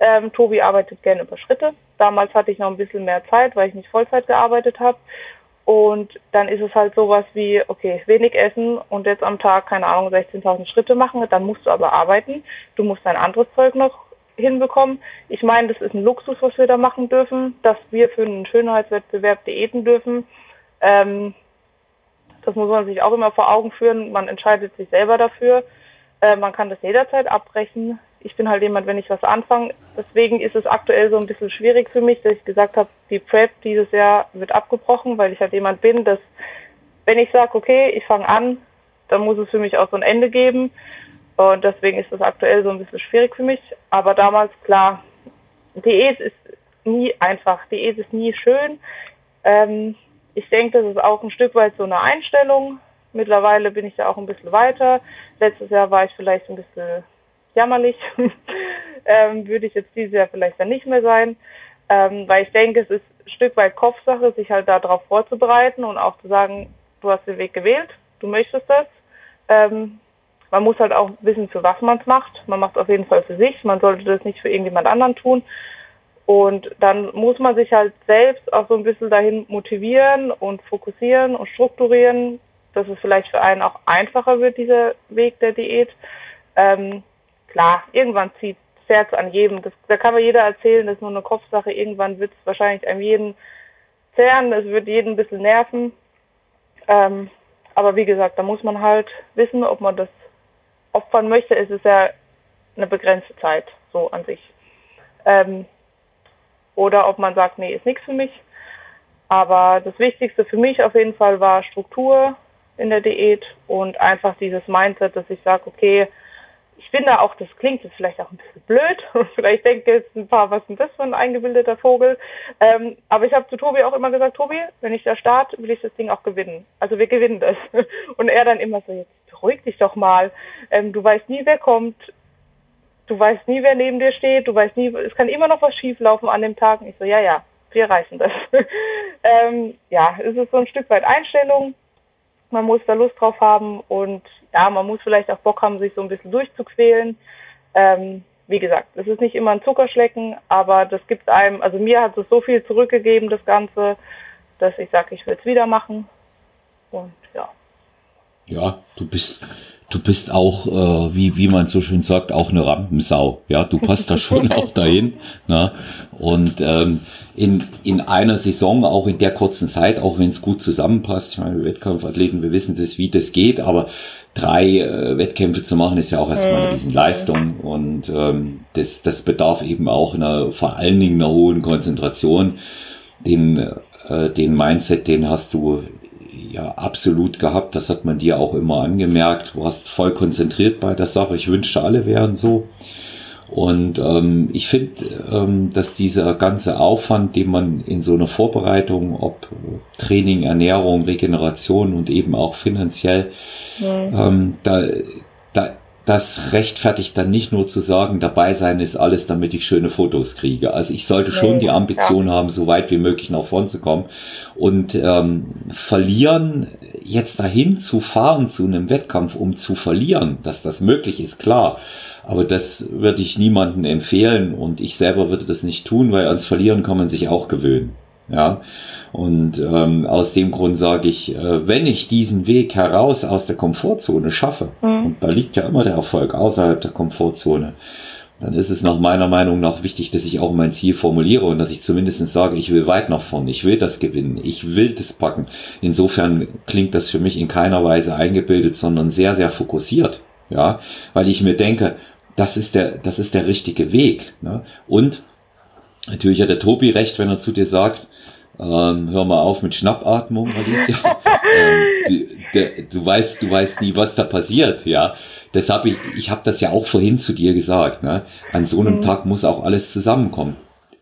Ähm, Tobi arbeitet gern über Schritte. Damals hatte ich noch ein bisschen mehr Zeit, weil ich nicht Vollzeit gearbeitet habe. Und dann ist es halt sowas wie, okay, wenig essen und jetzt am Tag, keine Ahnung, 16.000 Schritte machen. Dann musst du aber arbeiten. Du musst dein anderes Zeug noch hinbekommen. Ich meine, das ist ein Luxus, was wir da machen dürfen, dass wir für einen Schönheitswettbewerb diäten dürfen. Ähm, das muss man sich auch immer vor Augen führen. Man entscheidet sich selber dafür. Äh, man kann das jederzeit abbrechen. Ich bin halt jemand, wenn ich was anfange. Deswegen ist es aktuell so ein bisschen schwierig für mich, dass ich gesagt habe, die Prep dieses Jahr wird abgebrochen, weil ich halt jemand bin, dass wenn ich sage, okay, ich fange an, dann muss es für mich auch so ein Ende geben. Und deswegen ist das aktuell so ein bisschen schwierig für mich. Aber damals, klar, Diät ist nie einfach. Diät ist nie schön. Ähm, ich denke, das ist auch ein Stück weit so eine Einstellung. Mittlerweile bin ich da auch ein bisschen weiter. Letztes Jahr war ich vielleicht ein bisschen jammerlich. ähm, würde ich jetzt dieses Jahr vielleicht dann nicht mehr sein. Ähm, weil ich denke, es ist ein Stück weit Kopfsache, sich halt darauf vorzubereiten und auch zu sagen, du hast den Weg gewählt, du möchtest das. Ähm, man muss halt auch wissen, für was man es macht. Man macht es auf jeden Fall für sich. Man sollte das nicht für irgendjemand anderen tun. Und dann muss man sich halt selbst auch so ein bisschen dahin motivieren und fokussieren und strukturieren, dass es vielleicht für einen auch einfacher wird, dieser Weg der Diät. Ähm, klar, irgendwann zieht das Herz an jedem. Das, da kann man jeder erzählen, das ist nur eine Kopfsache. Irgendwann wird es wahrscheinlich einem jeden zerren, es wird jeden ein bisschen nerven. Ähm, aber wie gesagt, da muss man halt wissen, ob man das opfern möchte, ist es ja eine begrenzte Zeit, so an sich. Ähm, oder ob man sagt, nee, ist nichts für mich. Aber das Wichtigste für mich auf jeden Fall war Struktur in der Diät und einfach dieses Mindset, dass ich sage, okay, ich bin da auch, das klingt jetzt vielleicht auch ein bisschen blöd vielleicht denke jetzt ein paar, was ist denn das für ein eingebildeter Vogel. Ähm, aber ich habe zu Tobi auch immer gesagt, Tobi, wenn ich da starte, will ich das Ding auch gewinnen. Also wir gewinnen das. Und er dann immer so, jetzt beruhig dich doch mal. Ähm, du weißt nie, wer kommt. Du weißt nie, wer neben dir steht. Du weißt nie, es kann immer noch was schieflaufen an dem Tag. Und ich so, ja, ja, wir reißen das. ähm, ja, es ist so ein Stück weit Einstellung. Man muss da Lust drauf haben und ja, man muss vielleicht auch Bock haben, sich so ein bisschen durchzuquälen. Ähm, wie gesagt, es ist nicht immer ein Zuckerschlecken, aber das gibt einem, also mir hat es so viel zurückgegeben, das Ganze, dass ich sage, ich will es wieder machen. Und ja. Du bist, du bist auch, äh, wie, wie man so schön sagt, auch eine Rampensau. Ja, du passt da schon auch dahin. Ne? Und ähm, in, in einer Saison, auch in der kurzen Zeit, auch wenn es gut zusammenpasst, ich meine, Wettkampfathleten, wir wissen das, wie das geht, aber drei äh, Wettkämpfe zu machen, ist ja auch erstmal eine Riesenleistung. Und ähm, das, das bedarf eben auch einer, vor allen Dingen einer hohen Konzentration. Den, äh, den Mindset, den hast du ja absolut gehabt. Das hat man dir auch immer angemerkt. Du warst voll konzentriert bei der Sache. Ich wünschte, alle wären so. Und ähm, ich finde, ähm, dass dieser ganze Aufwand, den man in so einer Vorbereitung, ob Training, Ernährung, Regeneration und eben auch finanziell, mhm. ähm, da das rechtfertigt dann nicht nur zu sagen, dabei sein ist alles, damit ich schöne Fotos kriege. Also ich sollte schon die Ambition ja. haben, so weit wie möglich nach vorn zu kommen. Und ähm, verlieren, jetzt dahin zu fahren zu einem Wettkampf, um zu verlieren, dass das möglich ist, klar. Aber das würde ich niemandem empfehlen und ich selber würde das nicht tun, weil ans Verlieren kann man sich auch gewöhnen. Ja, und ähm, aus dem Grund sage ich, äh, wenn ich diesen Weg heraus aus der Komfortzone schaffe, mhm. und da liegt ja immer der Erfolg außerhalb der Komfortzone, dann ist es nach meiner Meinung nach wichtig, dass ich auch mein Ziel formuliere und dass ich zumindest sage, ich will weit nach vorne, ich will das gewinnen, ich will das packen. Insofern klingt das für mich in keiner Weise eingebildet, sondern sehr, sehr fokussiert. Ja, weil ich mir denke, das ist der, das ist der richtige Weg. Ne? Und natürlich hat der Tobi recht, wenn er zu dir sagt, ähm, hör mal auf mit Schnappatmung, Alicia. ähm, die, der, du weißt, du weißt nie, was da passiert, ja. Deshalb ich, ich habe das ja auch vorhin zu dir gesagt. Ne? An so einem mhm. Tag muss auch alles zusammenkommen.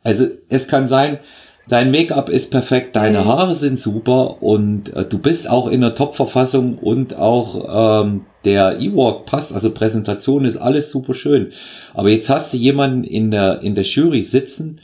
Also es kann sein, dein Make-up ist perfekt, deine mhm. Haare sind super und äh, du bist auch in der Top-Verfassung und auch ähm, der E-Walk passt, also Präsentation ist alles super schön. Aber jetzt hast du jemanden in der, in der Jury sitzen,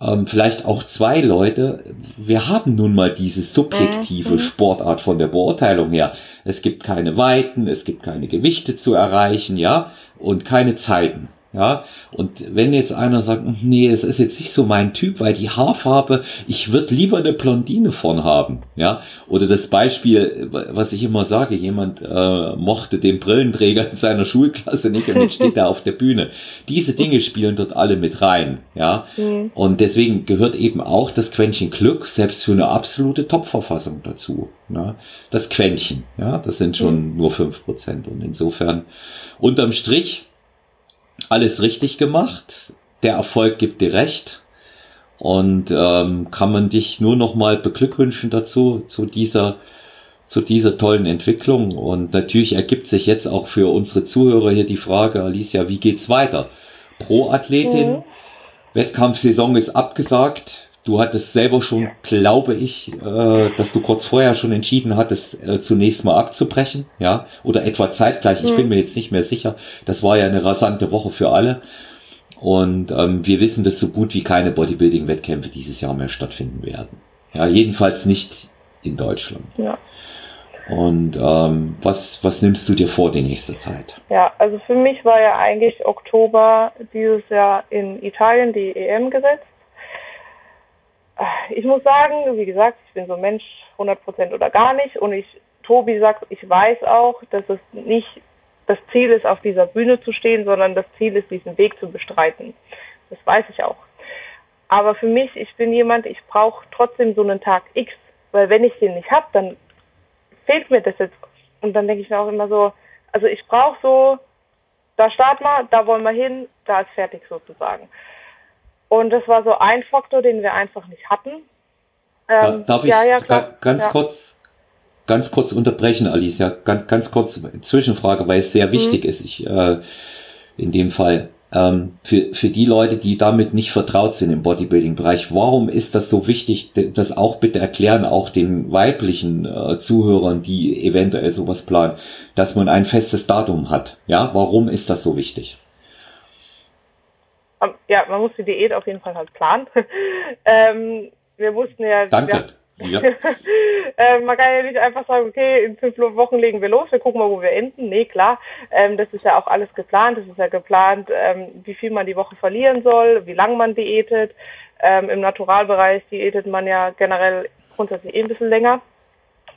ähm, vielleicht auch zwei Leute. Wir haben nun mal diese subjektive mhm. Sportart von der Beurteilung her. Es gibt keine Weiten, es gibt keine Gewichte zu erreichen, ja, und keine Zeiten. Ja, und wenn jetzt einer sagt, hm, nee, es ist jetzt nicht so mein Typ, weil die Haarfarbe, ich würde lieber eine Blondine von haben. Ja, oder das Beispiel, was ich immer sage, jemand äh, mochte den Brillenträger in seiner Schulklasse nicht und jetzt steht er auf der Bühne. Diese Dinge spielen dort alle mit rein. Ja, mhm. und deswegen gehört eben auch das Quäntchen Glück selbst für eine absolute Top-Verfassung dazu. Ja, das Quäntchen, ja, das sind schon mhm. nur fünf Prozent und insofern unterm Strich alles richtig gemacht. Der Erfolg gibt dir recht. Und ähm, kann man dich nur noch mal beglückwünschen dazu, zu dieser, zu dieser tollen Entwicklung. Und natürlich ergibt sich jetzt auch für unsere Zuhörer hier die Frage, Alicia, wie geht's weiter? Pro-Athletin, mhm. Wettkampfsaison ist abgesagt. Du hattest selber schon, glaube ich, äh, dass du kurz vorher schon entschieden hattest, äh, zunächst mal abzubrechen, ja, oder etwa zeitgleich. Mhm. Ich bin mir jetzt nicht mehr sicher. Das war ja eine rasante Woche für alle. Und ähm, wir wissen, dass so gut wie keine Bodybuilding-Wettkämpfe dieses Jahr mehr stattfinden werden. Ja, jedenfalls nicht in Deutschland. Ja. Und ähm, was, was nimmst du dir vor die nächste Zeit? Ja, also für mich war ja eigentlich Oktober dieses Jahr in Italien die EM gesetzt ich muss sagen, wie gesagt, ich bin so ein Mensch, 100% oder gar nicht. Und ich, Tobi sagt, ich weiß auch, dass es nicht das Ziel ist, auf dieser Bühne zu stehen, sondern das Ziel ist, diesen Weg zu bestreiten. Das weiß ich auch. Aber für mich, ich bin jemand, ich brauche trotzdem so einen Tag X, weil wenn ich den nicht habe, dann fehlt mir das jetzt. Und dann denke ich mir auch immer so, also ich brauche so, da starten wir, da wollen wir hin, da ist fertig sozusagen. Und das war so ein Faktor, den wir einfach nicht hatten. Ähm, darf ich ja, ja, ganz ja. kurz ganz kurz unterbrechen, Alicia? Ganz, ganz kurz Zwischenfrage, weil es sehr wichtig mhm. ist. Ich, äh, in dem Fall ähm, für, für die Leute, die damit nicht vertraut sind im Bodybuilding-Bereich, warum ist das so wichtig? Das auch bitte erklären, auch den weiblichen äh, Zuhörern, die eventuell sowas planen, dass man ein festes Datum hat. Ja, warum ist das so wichtig? Ja, man muss die Diät auf jeden Fall halt planen. ähm, wir wussten ja. Danke. Ja. äh, man kann ja nicht einfach sagen, okay, in fünf Wochen legen wir los, wir gucken mal, wo wir enden. Nee, klar. Ähm, das ist ja auch alles geplant. Das ist ja geplant, ähm, wie viel man die Woche verlieren soll, wie lang man diätet. Ähm, Im Naturalbereich diätet man ja generell grundsätzlich eh ein bisschen länger.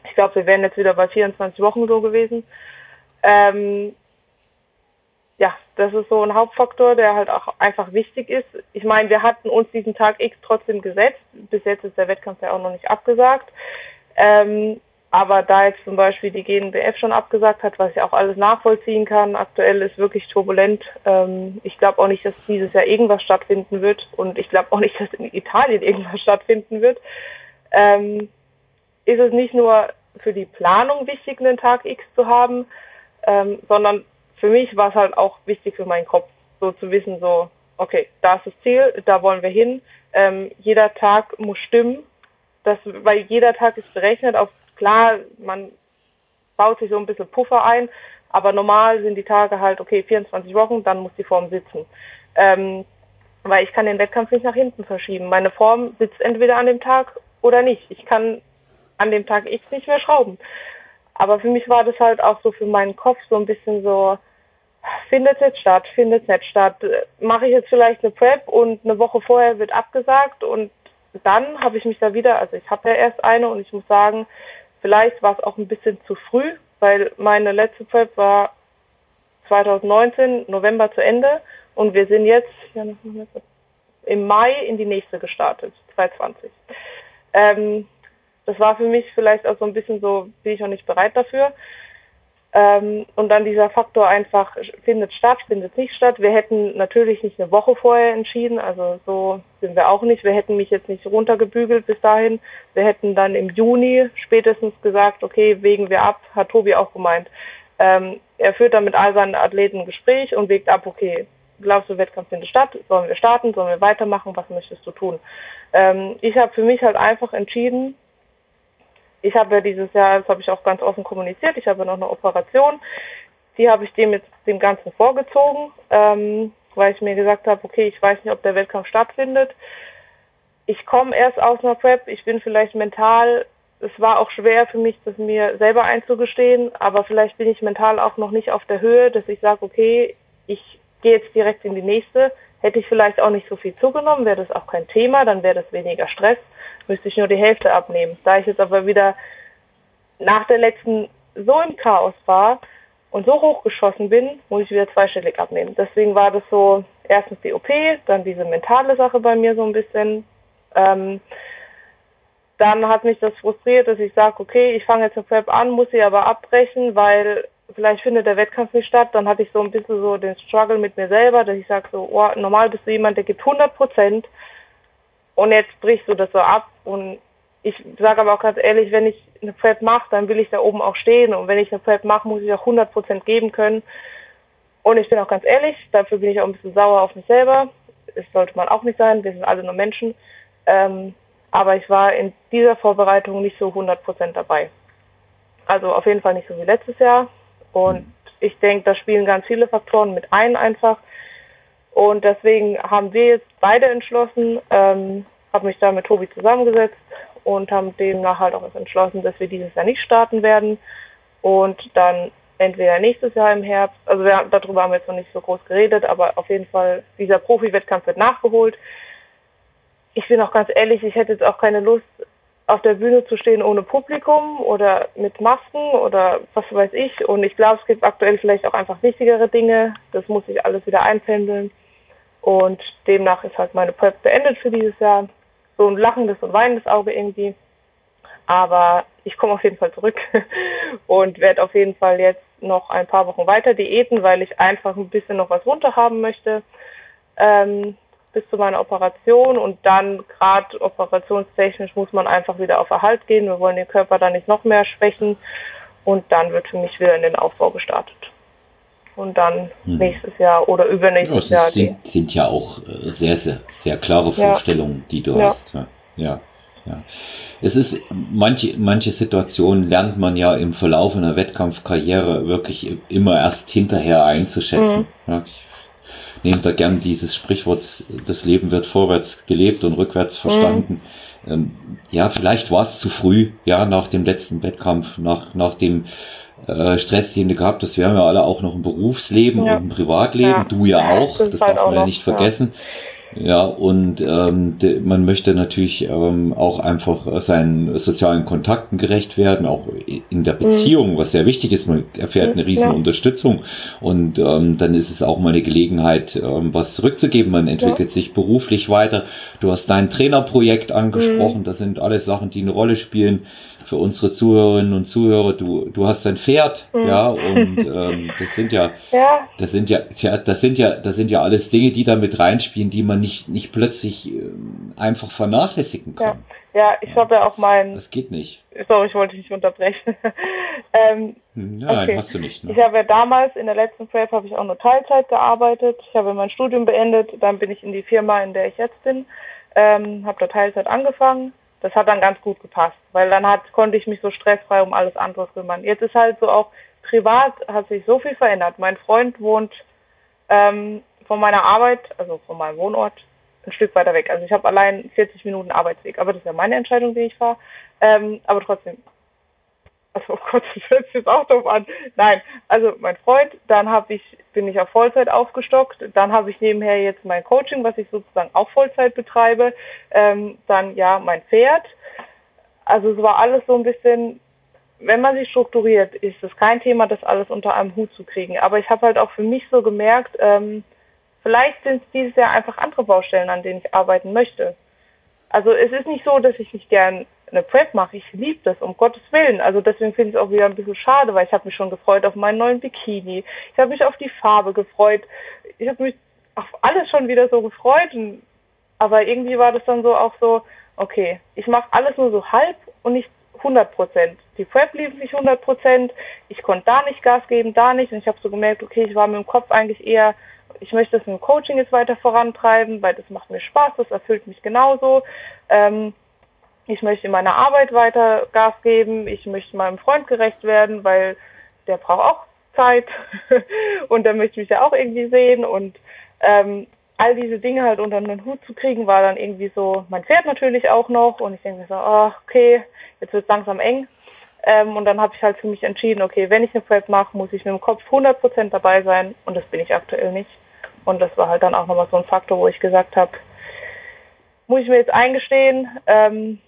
Ich glaube, wir wären jetzt wieder bei 24 Wochen so gewesen. Ähm, ja, das ist so ein Hauptfaktor, der halt auch einfach wichtig ist. Ich meine, wir hatten uns diesen Tag X trotzdem gesetzt. Bis jetzt ist der Wettkampf ja auch noch nicht abgesagt. Ähm, aber da jetzt zum Beispiel die GNBF schon abgesagt hat, was ich auch alles nachvollziehen kann, aktuell ist wirklich turbulent. Ähm, ich glaube auch nicht, dass dieses Jahr irgendwas stattfinden wird und ich glaube auch nicht, dass in Italien irgendwas stattfinden wird. Ähm, ist es nicht nur für die Planung wichtig, einen Tag X zu haben, ähm, sondern für mich war es halt auch wichtig für meinen Kopf, so zu wissen, so, okay, da ist das Ziel, da wollen wir hin. Ähm, jeder Tag muss stimmen, das, weil jeder Tag ist berechnet auf, klar, man baut sich so ein bisschen Puffer ein, aber normal sind die Tage halt, okay, 24 Wochen, dann muss die Form sitzen. Ähm, weil ich kann den Wettkampf nicht nach hinten verschieben. Meine Form sitzt entweder an dem Tag oder nicht. Ich kann an dem Tag X nicht mehr schrauben. Aber für mich war das halt auch so für meinen Kopf so ein bisschen so, findet jetzt statt, findet nicht statt. Mache ich jetzt vielleicht eine Prep und eine Woche vorher wird abgesagt und dann habe ich mich da wieder, also ich habe ja erst eine und ich muss sagen, vielleicht war es auch ein bisschen zu früh, weil meine letzte Prep war 2019, November zu Ende und wir sind jetzt im Mai in die nächste gestartet, 2020. Ähm, das war für mich vielleicht auch so ein bisschen so, bin ich noch nicht bereit dafür. Ähm, und dann dieser Faktor einfach, findet statt, findet nicht statt. Wir hätten natürlich nicht eine Woche vorher entschieden, also so sind wir auch nicht. Wir hätten mich jetzt nicht runtergebügelt bis dahin. Wir hätten dann im Juni spätestens gesagt, okay, wägen wir ab, hat Tobi auch gemeint. Ähm, er führt dann mit all seinen Athleten ein Gespräch und wägt ab, okay, glaubst du, Wettkampf findet statt? Sollen wir starten? Sollen wir weitermachen? Was möchtest du tun? Ähm, ich habe für mich halt einfach entschieden, ich habe ja dieses Jahr, das habe ich auch ganz offen kommuniziert, ich habe noch eine Operation, die habe ich dem jetzt dem Ganzen vorgezogen, ähm, weil ich mir gesagt habe, okay, ich weiß nicht, ob der Wettkampf stattfindet. Ich komme erst aus einer Prep, ich bin vielleicht mental, es war auch schwer für mich, das mir selber einzugestehen, aber vielleicht bin ich mental auch noch nicht auf der Höhe, dass ich sage, okay, ich gehe jetzt direkt in die nächste. Hätte ich vielleicht auch nicht so viel zugenommen, wäre das auch kein Thema, dann wäre das weniger Stress müsste ich nur die Hälfte abnehmen. Da ich jetzt aber wieder nach der letzten so im Chaos war und so hochgeschossen bin, muss ich wieder zweistellig abnehmen. Deswegen war das so erstens die OP, dann diese mentale Sache bei mir so ein bisschen. Ähm, dann hat mich das frustriert, dass ich sage, okay, ich fange jetzt eine Prep an, muss sie aber abbrechen, weil vielleicht findet der Wettkampf nicht statt. Dann hatte ich so ein bisschen so den Struggle mit mir selber, dass ich sage so, oh, normal bist du jemand, der gibt 100 Prozent und jetzt brichst du das so ab. Und ich sage aber auch ganz ehrlich, wenn ich eine Prep mache, dann will ich da oben auch stehen. Und wenn ich eine Prep mache, muss ich auch 100% geben können. Und ich bin auch ganz ehrlich, dafür bin ich auch ein bisschen sauer auf mich selber. Das sollte man auch nicht sein, wir sind alle nur Menschen. Ähm, aber ich war in dieser Vorbereitung nicht so 100% dabei. Also auf jeden Fall nicht so wie letztes Jahr. Und ich denke, da spielen ganz viele Faktoren mit ein einfach. Und deswegen haben wir jetzt beide entschlossen, ähm, habe mich da mit Tobi zusammengesetzt und haben demnach halt auch entschlossen, dass wir dieses Jahr nicht starten werden und dann entweder nächstes Jahr im Herbst, also wir, darüber haben wir jetzt noch nicht so groß geredet, aber auf jeden Fall, dieser Profi-Wettkampf wird nachgeholt. Ich bin auch ganz ehrlich, ich hätte jetzt auch keine Lust, auf der Bühne zu stehen ohne Publikum oder mit Masken oder was weiß ich. Und ich glaube, es gibt aktuell vielleicht auch einfach wichtigere Dinge. Das muss sich alles wieder einpendeln. Und demnach ist halt meine Prep beendet für dieses Jahr. So ein lachendes und weinendes Auge irgendwie. Aber ich komme auf jeden Fall zurück und werde auf jeden Fall jetzt noch ein paar Wochen weiter diäten, weil ich einfach ein bisschen noch was runter haben möchte ähm, bis zu meiner Operation. Und dann gerade operationstechnisch muss man einfach wieder auf Erhalt gehen. Wir wollen den Körper dann nicht noch mehr schwächen. Und dann wird für mich wieder in den Aufbau gestartet und dann hm. nächstes Jahr oder übernächstes ja, Jahr. Sind, sind ja auch äh, sehr, sehr, sehr klare Vorstellungen, ja. die du ja. hast. Ja. Ja. Es ist, manche, manche Situationen lernt man ja im Verlauf einer Wettkampfkarriere wirklich immer erst hinterher einzuschätzen. Mhm. Ja, ich nehme da gern dieses Sprichwort, das Leben wird vorwärts gelebt und rückwärts verstanden. Mhm. Ähm, ja, vielleicht war es zu früh, ja, nach dem letzten Wettkampf, nach, nach dem äh, Stress, den du gehabt hast. Wir haben ja alle auch noch ein Berufsleben ja. und ein Privatleben. Ja. Du ja auch. Das, das halt darf man ja nicht vergessen. Ja. Ja, und ähm, de, man möchte natürlich ähm, auch einfach seinen sozialen Kontakten gerecht werden, auch in der Beziehung, mhm. was sehr wichtig ist. Man erfährt eine riesen ja. Unterstützung und ähm, dann ist es auch mal eine Gelegenheit, ähm, was zurückzugeben. Man entwickelt ja. sich beruflich weiter. Du hast dein Trainerprojekt angesprochen. Mhm. Das sind alles Sachen, die eine Rolle spielen für unsere Zuhörerinnen und Zuhörer, du, du hast ein Pferd, mhm. ja, und ähm, das sind ja, ja, das sind ja, ja, das sind ja, das sind ja alles Dinge, die da mit reinspielen, die man nicht, nicht plötzlich ähm, einfach vernachlässigen kann. Ja. Ja, ich ja. habe ja auch mein. Das geht nicht. Sorry, ich wollte dich nicht unterbrechen. ähm, hm, Nein, okay. hast du nicht. Ne? Ich habe ja damals in der letzten Prep habe ich auch nur Teilzeit gearbeitet. Ich habe mein Studium beendet, dann bin ich in die Firma, in der ich jetzt bin, ähm, habe da Teilzeit angefangen. Das hat dann ganz gut gepasst, weil dann hat, konnte ich mich so stressfrei um alles andere kümmern. Jetzt ist halt so auch privat hat sich so viel verändert. Mein Freund wohnt ähm, von meiner Arbeit, also von meinem Wohnort, ein Stück weiter weg. Also ich habe allein 40 Minuten Arbeitsweg, aber das ist ja meine Entscheidung, die ich fahre. Ähm, aber trotzdem, also oh Gott, das hört sich jetzt auch doof an. Nein, also mein Freund, dann habe ich, bin ich auf Vollzeit aufgestockt, dann habe ich nebenher jetzt mein Coaching, was ich sozusagen auch Vollzeit betreibe, ähm, dann ja mein Pferd. Also es war alles so ein bisschen, wenn man sich strukturiert, ist es kein Thema, das alles unter einem Hut zu kriegen. Aber ich habe halt auch für mich so gemerkt, ähm, vielleicht sind es dieses Jahr einfach andere Baustellen, an denen ich arbeiten möchte. Also es ist nicht so, dass ich nicht gern eine Prep mache. Ich liebe das, um Gottes Willen. Also deswegen finde ich es auch wieder ein bisschen schade, weil ich habe mich schon gefreut auf meinen neuen Bikini. Ich habe mich auf die Farbe gefreut. Ich habe mich auf alles schon wieder so gefreut. Und, aber irgendwie war das dann so auch so, okay, ich mache alles nur so halb und nicht 100 Prozent. Die Prep lief nicht 100 Prozent. Ich konnte da nicht Gas geben, da nicht. Und ich habe so gemerkt, okay, ich war mit dem Kopf eigentlich eher, ich möchte das mit dem Coaching jetzt weiter vorantreiben, weil das macht mir Spaß, das erfüllt mich genauso. Ähm, ich möchte in meiner Arbeit weiter Gas geben, ich möchte meinem Freund gerecht werden, weil der braucht auch Zeit. Und der möchte mich ja auch irgendwie sehen. Und ähm, all diese Dinge halt unter einen Hut zu kriegen, war dann irgendwie so, mein Pferd natürlich auch noch. Und ich denke mir so, oh, okay, jetzt wird es langsam eng. Ähm, und dann habe ich halt für mich entschieden, okay, wenn ich eine Prep mache, muss ich mit dem Kopf 100% dabei sein. Und das bin ich aktuell nicht. Und das war halt dann auch nochmal so ein Faktor, wo ich gesagt habe, muss ich mir jetzt eingestehen, ähm,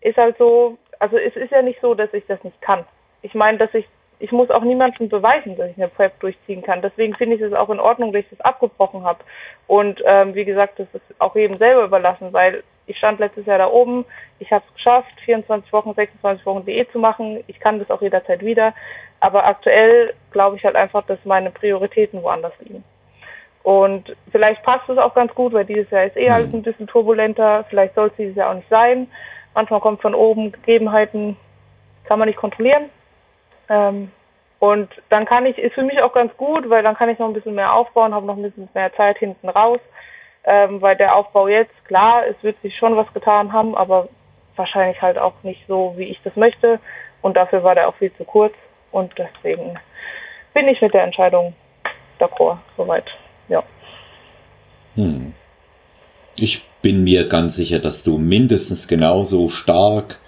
ist halt so, also es ist ja nicht so, dass ich das nicht kann. Ich meine, dass ich, ich muss auch niemandem beweisen, dass ich eine Prep durchziehen kann. Deswegen finde ich es auch in Ordnung, dass ich das abgebrochen habe. Und ähm, wie gesagt, das ist auch jedem selber überlassen, weil ich stand letztes Jahr da oben, ich habe es geschafft, 24 Wochen, 26 Wochen Diät zu machen. Ich kann das auch jederzeit wieder. Aber aktuell glaube ich halt einfach, dass meine Prioritäten woanders liegen. Und vielleicht passt es auch ganz gut, weil dieses Jahr ist eh halt ein bisschen turbulenter. Vielleicht soll es dieses Jahr auch nicht sein. Manchmal kommt von oben Gegebenheiten, kann man nicht kontrollieren. Ähm, und dann kann ich, ist für mich auch ganz gut, weil dann kann ich noch ein bisschen mehr aufbauen, habe noch ein bisschen mehr Zeit hinten raus. Ähm, weil der Aufbau jetzt, klar, es wird sich schon was getan haben, aber wahrscheinlich halt auch nicht so, wie ich das möchte. Und dafür war der auch viel zu kurz. Und deswegen bin ich mit der Entscheidung d'accord, soweit. Ja. Hm. Ich bin mir ganz sicher, dass du mindestens genauso stark,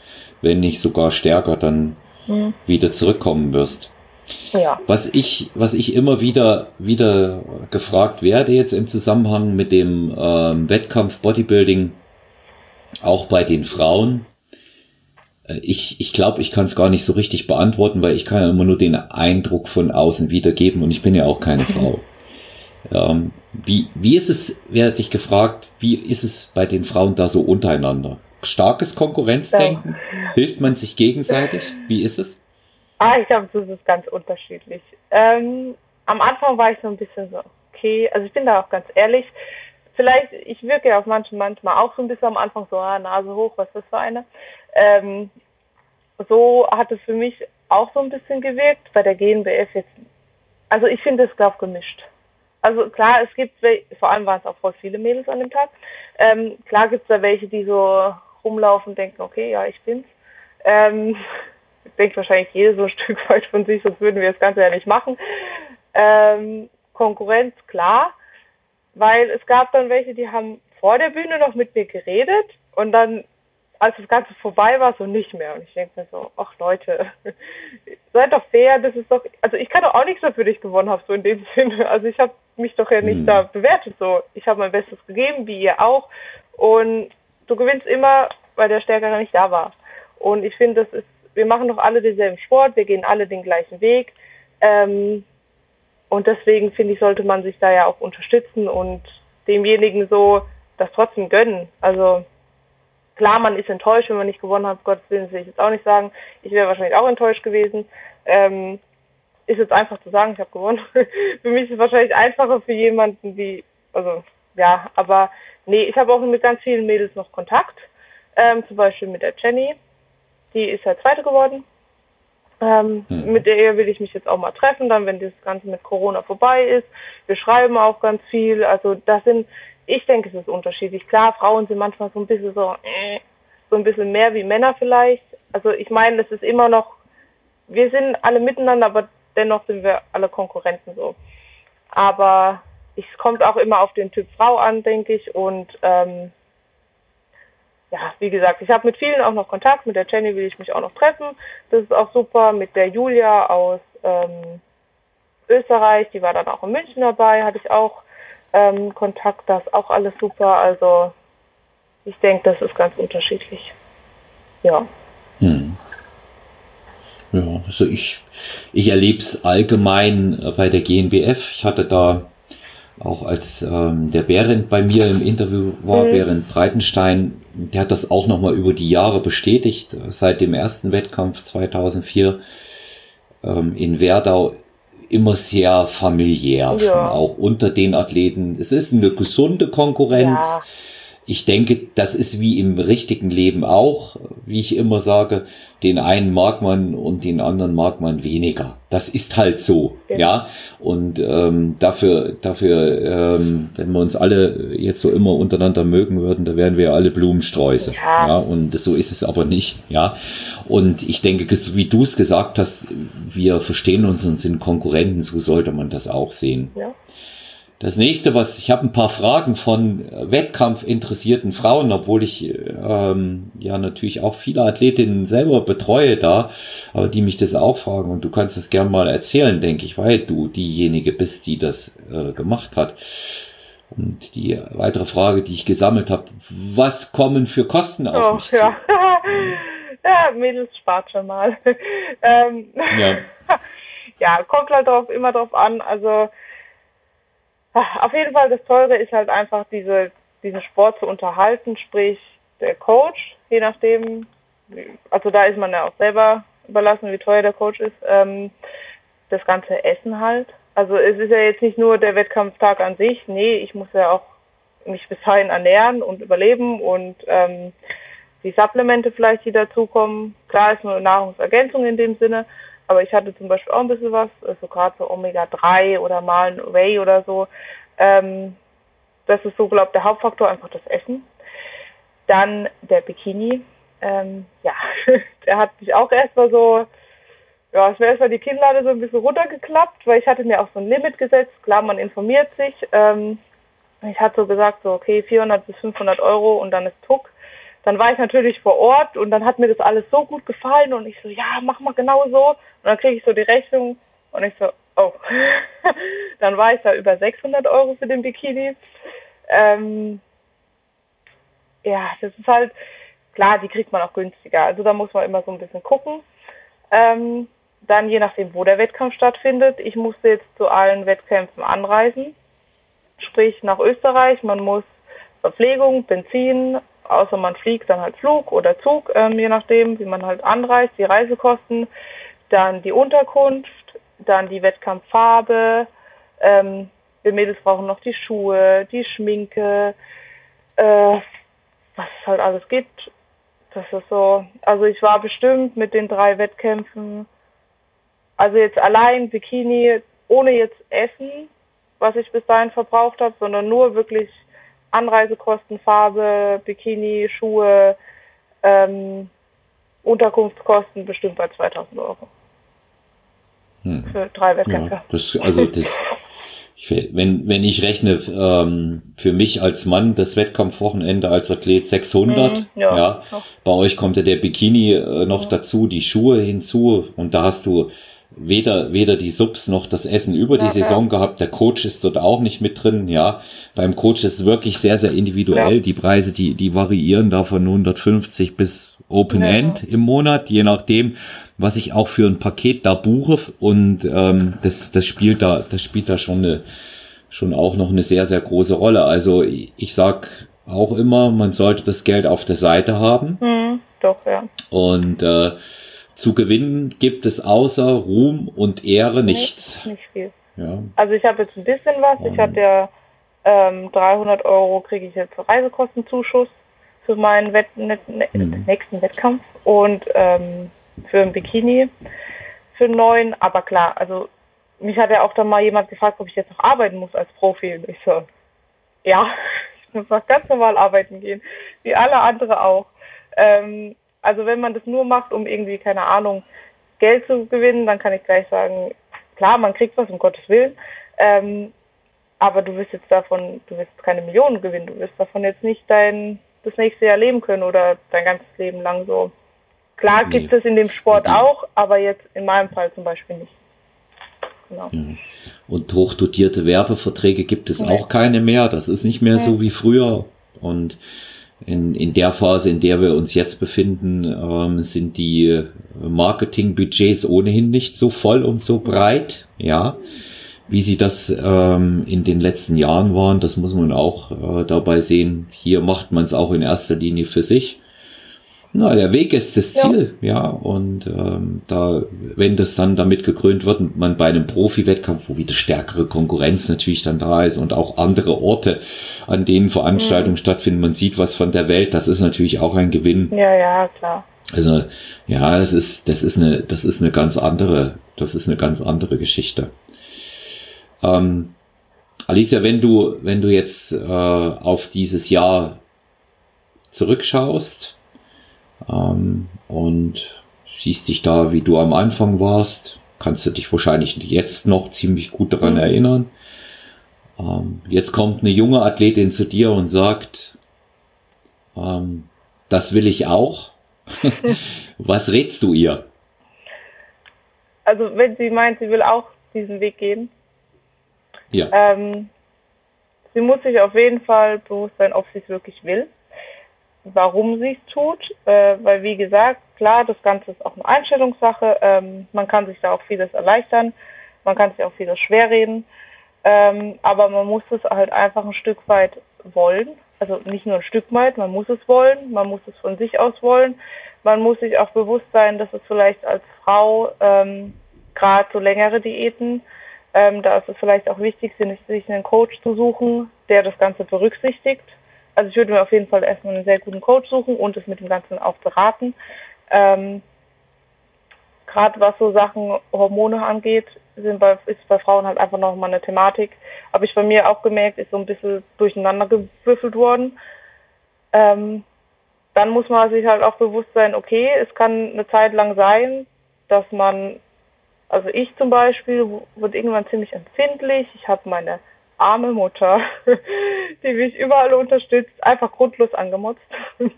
wenn nicht sogar stärker, dann mhm. wieder zurückkommen wirst. Ja. Was ich, was ich immer wieder, wieder gefragt werde jetzt im Zusammenhang mit dem ähm, Wettkampf Bodybuilding, auch bei den Frauen, äh, ich, ich glaube, ich kann es gar nicht so richtig beantworten, weil ich kann ja immer nur den Eindruck von außen wiedergeben und ich bin ja auch keine Frau. Ähm, wie, wie ist es, werde ich gefragt, wie ist es bei den Frauen da so untereinander? Starkes Konkurrenzdenken? Ja. Hilft man sich gegenseitig? Wie ist es? Ah, ich glaube, das ist ganz unterschiedlich. Ähm, am Anfang war ich so ein bisschen so, okay, also ich bin da auch ganz ehrlich. Vielleicht, ich wirke ja auf manchen manchmal auch so ein bisschen am Anfang so, ah, Nase hoch, was ist das für eine? Ähm, so hat es für mich auch so ein bisschen gewirkt. Bei der GNBF jetzt, also ich finde es, glaube gemischt. Also klar, es gibt, vor allem waren es auch voll viele Mädels an dem Tag. Ähm, klar gibt es da welche, die so rumlaufen denken, okay, ja, ich bin's. Ähm, denkt wahrscheinlich jede so ein Stück weit von sich, sonst würden wir das Ganze ja nicht machen. Ähm, Konkurrenz, klar, weil es gab dann welche, die haben vor der Bühne noch mit mir geredet und dann als das Ganze vorbei war, so nicht mehr. Und ich denke mir so, ach Leute, seid doch fair, das ist doch, also ich kann doch auch nichts dafür, dass ich gewonnen habe, so in dem Sinne. Also ich habe mich doch ja nicht hm. da bewertet, so. Ich habe mein Bestes gegeben, wie ihr auch. Und du gewinnst immer, weil der Stärkere nicht da war. Und ich finde, das ist, wir machen doch alle denselben Sport, wir gehen alle den gleichen Weg. Ähm, und deswegen finde ich, sollte man sich da ja auch unterstützen und demjenigen so das trotzdem gönnen. Also Klar, man ist enttäuscht, wenn man nicht gewonnen hat, Gottes Willen will ich jetzt auch nicht sagen. Ich wäre wahrscheinlich auch enttäuscht gewesen. Ähm, ist jetzt einfach zu sagen, ich habe gewonnen. für mich ist es wahrscheinlich einfacher für jemanden, die, also ja, aber nee, ich habe auch mit ganz vielen Mädels noch Kontakt. Ähm, zum Beispiel mit der Jenny. Die ist ja zweite geworden. Ähm, mhm. Mit der will ich mich jetzt auch mal treffen, dann, wenn das Ganze mit Corona vorbei ist. Wir schreiben auch ganz viel. Also das sind, ich denke, es ist unterschiedlich. Klar, Frauen sind manchmal so ein bisschen so, äh, so ein bisschen mehr wie Männer vielleicht. Also ich meine, das ist immer noch, wir sind alle miteinander, aber dennoch sind wir alle Konkurrenten so. Aber es kommt auch immer auf den Typ Frau an, denke ich. Und ähm, ja, wie gesagt, ich habe mit vielen auch noch Kontakt. Mit der Jenny will ich mich auch noch treffen. Das ist auch super. Mit der Julia aus ähm, Österreich, die war dann auch in München dabei, hatte ich auch ähm, Kontakt. Das ist auch alles super. Also ich denke, das ist ganz unterschiedlich. Ja. Hm. Ja, also ich, ich erlebe es allgemein bei der GNBF. Ich hatte da auch als ähm, der Behrendt bei mir im Interview war, mhm. Behrendt Breitenstein, der hat das auch nochmal über die Jahre bestätigt, seit dem ersten Wettkampf 2004 ähm, in Werdau immer sehr familiär, ja. auch unter den Athleten. Es ist eine gesunde Konkurrenz. Ja ich denke, das ist wie im richtigen Leben auch, wie ich immer sage, den einen mag man und den anderen mag man weniger. Das ist halt so, ja. ja? Und ähm, dafür, dafür, ähm, wenn wir uns alle jetzt so immer untereinander mögen würden, da wären wir alle Blumensträuße. Ja. ja. Und so ist es aber nicht, ja. Und ich denke, wie du es gesagt hast, wir verstehen uns und sind Konkurrenten, so sollte man das auch sehen. Ja. Das nächste, was ich habe ein paar Fragen von Wettkampfinteressierten Frauen, obwohl ich ähm, ja natürlich auch viele Athletinnen selber betreue da, aber die mich das auch fragen und du kannst es gern mal erzählen, denke ich, weil du diejenige bist, die das äh, gemacht hat. Und die weitere Frage, die ich gesammelt habe, was kommen für Kosten auf oh, mich ja. zu? ja, Mädels spart schon mal. ähm, ja. ja, kommt halt drauf, immer drauf an. Also auf jeden Fall, das Teure ist halt einfach diese, diesen Sport zu unterhalten, sprich der Coach, je nachdem, also da ist man ja auch selber überlassen, wie teuer der Coach ist, ähm, das ganze Essen halt. Also es ist ja jetzt nicht nur der Wettkampftag an sich, nee, ich muss ja auch mich bis dahin ernähren und überleben und ähm, die Supplemente vielleicht, die dazukommen. Klar ist nur Nahrungsergänzung in dem Sinne, aber ich hatte zum Beispiel auch ein bisschen was, also gerade so Omega-3 oder mal ein Whey oder so. Ähm, das ist so, glaube ich, der Hauptfaktor, einfach das Essen. Dann der Bikini. Ähm, ja, der hat mich auch erstmal so, ja, es wäre erstmal die Kinnlade so ein bisschen runtergeklappt, weil ich hatte mir auch so ein Limit gesetzt. Klar, man informiert sich. Ähm, ich hatte so gesagt, so, okay, 400 bis 500 Euro und dann ist Tuck dann war ich natürlich vor Ort und dann hat mir das alles so gut gefallen und ich so, ja, mach mal genau so. Und dann kriege ich so die Rechnung und ich so, oh. dann war ich da über 600 Euro für den Bikini. Ähm, ja, das ist halt, klar, die kriegt man auch günstiger. Also da muss man immer so ein bisschen gucken. Ähm, dann je nachdem, wo der Wettkampf stattfindet. Ich musste jetzt zu allen Wettkämpfen anreisen, sprich nach Österreich. Man muss Verpflegung, Benzin, außer man fliegt, dann halt Flug oder Zug, ähm, je nachdem, wie man halt anreist, die Reisekosten, dann die Unterkunft, dann die Wettkampffarbe, ähm, wir Mädels brauchen noch die Schuhe, die Schminke, äh, was es halt alles gibt. Das ist so, also ich war bestimmt mit den drei Wettkämpfen, also jetzt allein Bikini, ohne jetzt Essen, was ich bis dahin verbraucht habe, sondern nur wirklich Anreisekosten, Farbe, Bikini, Schuhe, ähm, Unterkunftskosten bestimmt bei 2000 Euro. Hm. Für drei Wettkämpfe. Ja, das, also das, ich, wenn, wenn ich rechne, ähm, für mich als Mann das Wettkampfwochenende als Athlet 600, mhm, ja, ja. bei euch kommt ja der Bikini äh, noch ja. dazu, die Schuhe hinzu und da hast du weder, weder die Subs noch das Essen über die Saison gehabt. Der Coach ist dort auch nicht mit drin, ja. Beim Coach ist es wirklich sehr, sehr individuell. Ja. Die Preise, die, die variieren da von 150 bis Open ja. End im Monat, je nachdem, was ich auch für ein Paket da buche. Und ähm, das, das spielt da, das spielt da schon eine, schon auch noch eine sehr, sehr große Rolle. Also ich sag auch immer, man sollte das Geld auf der Seite haben. Mhm, doch, ja. Und äh, zu gewinnen gibt es außer Ruhm und Ehre nichts. Nicht, nicht. Ja. Also ich habe jetzt ein bisschen was. Ich hatte ja ähm, 300 Euro kriege ich jetzt Reisekostenzuschuss. für meinen Wett ne ne mhm. nächsten Wettkampf und ähm, für ein Bikini für neun. Aber klar, also mich hat ja auch dann mal jemand gefragt, ob ich jetzt noch arbeiten muss als Profi. Und ich so, ja, ich muss noch ganz normal arbeiten gehen, wie alle andere auch. Ähm, also wenn man das nur macht, um irgendwie, keine Ahnung, Geld zu gewinnen, dann kann ich gleich sagen, klar, man kriegt was, um Gottes Willen. Ähm, aber du wirst jetzt davon, du wirst keine Millionen gewinnen, du wirst davon jetzt nicht dein das nächste Jahr leben können oder dein ganzes Leben lang so. Klar nee. gibt es in dem Sport auch, aber jetzt in meinem Fall zum Beispiel nicht. Genau. Ja. Und hochdotierte Werbeverträge gibt es nee. auch keine mehr. Das ist nicht mehr nee. so wie früher. Und in, in der Phase, in der wir uns jetzt befinden, ähm, sind die Marketingbudgets ohnehin nicht so voll und so breit. Ja. Wie sie das ähm, in den letzten Jahren waren, das muss man auch äh, dabei sehen. Hier macht man es auch in erster Linie für sich. Na, der Weg ist das Ziel, ja. ja. Und ähm, da, wenn das dann damit gekrönt wird und man bei einem Profi-Wettkampf, wo wieder stärkere Konkurrenz natürlich dann da ist und auch andere Orte, an denen Veranstaltungen mhm. stattfinden, man sieht was von der Welt, das ist natürlich auch ein Gewinn. Ja, ja, klar. Also, ja, das ist, das ist eine, das ist eine ganz andere, das ist eine ganz andere Geschichte. Ähm, Alicia, wenn du, wenn du jetzt äh, auf dieses Jahr zurückschaust, ähm, und siehst dich da, wie du am Anfang warst. Kannst du dich wahrscheinlich jetzt noch ziemlich gut daran mhm. erinnern. Ähm, jetzt kommt eine junge Athletin zu dir und sagt, ähm, das will ich auch. Was rätst du ihr? Also wenn sie meint, sie will auch diesen Weg gehen, ja. Ähm, sie muss sich auf jeden Fall bewusst sein, ob sie es wirklich will warum sie es tut, äh, weil wie gesagt, klar, das Ganze ist auch eine Einstellungssache. Ähm, man kann sich da auch vieles erleichtern, man kann sich auch vieles schwerreden, ähm, aber man muss es halt einfach ein Stück weit wollen. Also nicht nur ein Stück weit, man muss es wollen, man muss es von sich aus wollen. Man muss sich auch bewusst sein, dass es vielleicht als Frau ähm, gerade so längere Diäten, ähm, da ist es vielleicht auch wichtig, sich einen Coach zu suchen, der das Ganze berücksichtigt also ich würde mir auf jeden Fall erstmal einen sehr guten Coach suchen und es mit dem Ganzen auch beraten. Ähm, Gerade was so Sachen Hormone angeht, sind bei, ist bei Frauen halt einfach nochmal eine Thematik. Habe ich bei mir auch gemerkt, ist so ein bisschen durcheinander gewürfelt worden. Ähm, dann muss man sich halt auch bewusst sein, okay, es kann eine Zeit lang sein, dass man, also ich zum Beispiel, wird irgendwann ziemlich empfindlich. Ich habe meine arme Mutter, die mich überall unterstützt, einfach grundlos angemotzt.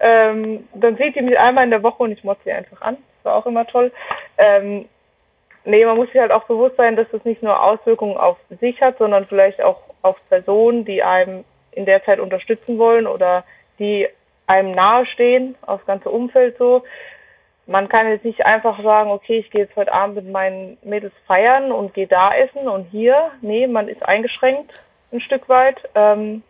ähm, dann sieht die mich einmal in der Woche und ich motze sie einfach an. Das war auch immer toll. Ähm, nee, man muss sich halt auch bewusst sein, dass das nicht nur Auswirkungen auf sich hat, sondern vielleicht auch auf Personen, die einem in der Zeit unterstützen wollen oder die einem nahestehen, aufs ganze Umfeld so man kann jetzt nicht einfach sagen, okay, ich gehe jetzt heute Abend mit meinen Mädels feiern und gehe da essen und hier. Nee, man ist eingeschränkt ein Stück weit. Ähm,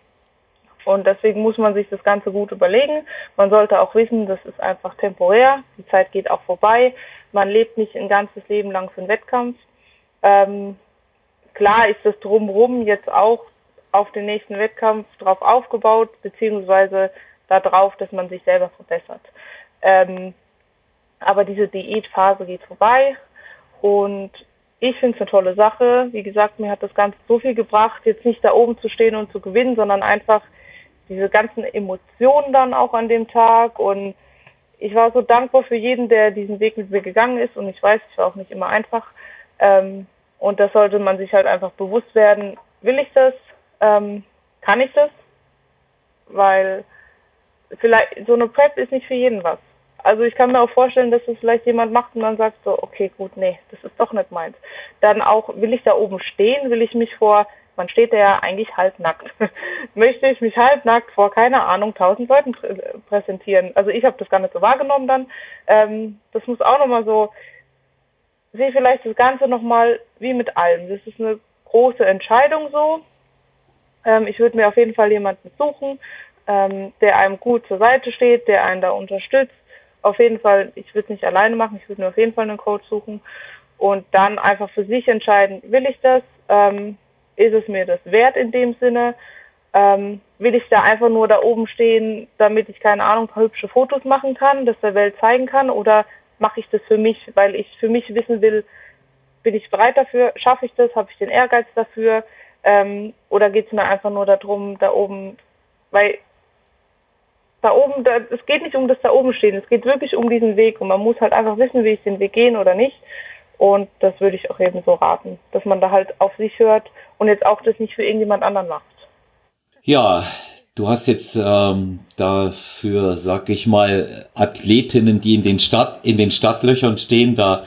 und deswegen muss man sich das Ganze gut überlegen. Man sollte auch wissen, das ist einfach temporär. Die Zeit geht auch vorbei. Man lebt nicht ein ganzes Leben lang für einen Wettkampf. Ähm, klar ist das drumherum jetzt auch auf den nächsten Wettkampf drauf aufgebaut, beziehungsweise darauf, dass man sich selber verbessert. Ähm, aber diese Diätphase geht vorbei und ich finde es eine tolle Sache. Wie gesagt, mir hat das Ganze so viel gebracht, jetzt nicht da oben zu stehen und zu gewinnen, sondern einfach diese ganzen Emotionen dann auch an dem Tag. Und ich war so dankbar für jeden, der diesen Weg mit mir gegangen ist. Und ich weiß, es war auch nicht immer einfach. Ähm, und das sollte man sich halt einfach bewusst werden. Will ich das? Ähm, kann ich das? Weil vielleicht so eine Prep ist nicht für jeden was. Also ich kann mir auch vorstellen, dass es vielleicht jemand macht und dann sagt so, okay, gut, nee, das ist doch nicht meins. Dann auch, will ich da oben stehen, will ich mich vor, man steht ja eigentlich halbnackt, möchte ich mich halbnackt vor, keine Ahnung, tausend Leuten prä präsentieren. Also ich habe das gar nicht so wahrgenommen dann. Ähm, das muss auch nochmal so, sehe vielleicht das Ganze nochmal wie mit allem. Das ist eine große Entscheidung so. Ähm, ich würde mir auf jeden Fall jemanden suchen, ähm, der einem gut zur Seite steht, der einen da unterstützt, auf jeden Fall, ich würde es nicht alleine machen, ich würde mir auf jeden Fall einen Coach suchen und dann einfach für sich entscheiden, will ich das, ähm, ist es mir das wert in dem Sinne, ähm, will ich da einfach nur da oben stehen, damit ich keine Ahnung, paar hübsche Fotos machen kann, das der Welt zeigen kann oder mache ich das für mich, weil ich für mich wissen will, bin ich bereit dafür, schaffe ich das, habe ich den Ehrgeiz dafür ähm, oder geht es mir einfach nur darum, da oben, weil da oben, da, es geht nicht um das da oben stehen, es geht wirklich um diesen Weg und man muss halt einfach wissen, wie ich den Weg gehen oder nicht. Und das würde ich auch eben so raten, dass man da halt auf sich hört und jetzt auch das nicht für irgendjemand anderen macht. Ja, du hast jetzt ähm, dafür, sag ich mal, Athletinnen, die in den Stadt, in den Stadtlöchern stehen, da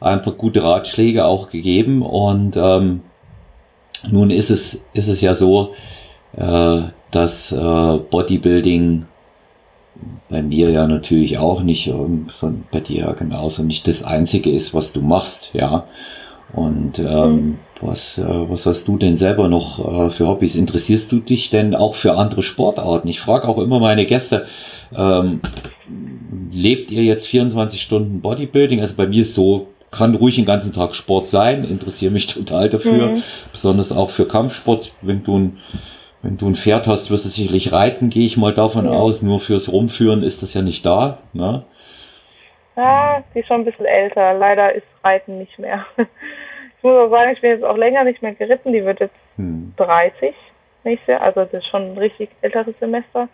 einfach gute Ratschläge auch gegeben. Und ähm, nun ist es, ist es ja so, äh, dass äh, Bodybuilding bei mir ja natürlich auch nicht, sondern bei dir ja genauso nicht das Einzige ist, was du machst, ja. Und ähm, mhm. was, äh, was hast du denn selber noch äh, für Hobbys? Interessierst du dich denn auch für andere Sportarten? Ich frage auch immer meine Gäste, ähm, lebt ihr jetzt 24 Stunden Bodybuilding? Also bei mir ist so, kann ruhig den ganzen Tag Sport sein, interessiere mich total dafür, mhm. besonders auch für Kampfsport, wenn du ein wenn du ein Pferd hast, wirst du sicherlich reiten, gehe ich mal davon ja. aus. Nur fürs Rumführen ist das ja nicht da. Ne? Ja, die ist schon ein bisschen älter. Leider ist Reiten nicht mehr. Ich muss auch sagen, ich bin jetzt auch länger nicht mehr geritten. Die wird jetzt hm. 30 nächstes Jahr. Also das ist schon ein richtig älteres Semester.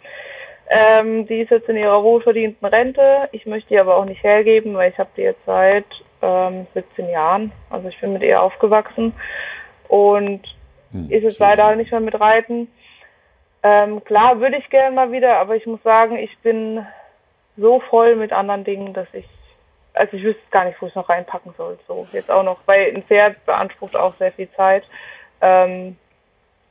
Ähm, die ist jetzt in ihrer wohlverdienten Rente. Ich möchte die aber auch nicht hergeben, weil ich habe die jetzt seit ähm, 17 Jahren. Also ich bin mit ihr aufgewachsen. Und hm. ist es leider nicht mehr mit Reiten. Ähm, klar würde ich gerne mal wieder, aber ich muss sagen, ich bin so voll mit anderen Dingen, dass ich, also ich wüsste gar nicht, wo ich noch reinpacken soll. So jetzt auch noch, weil ein Pferd beansprucht auch sehr viel Zeit. Ähm,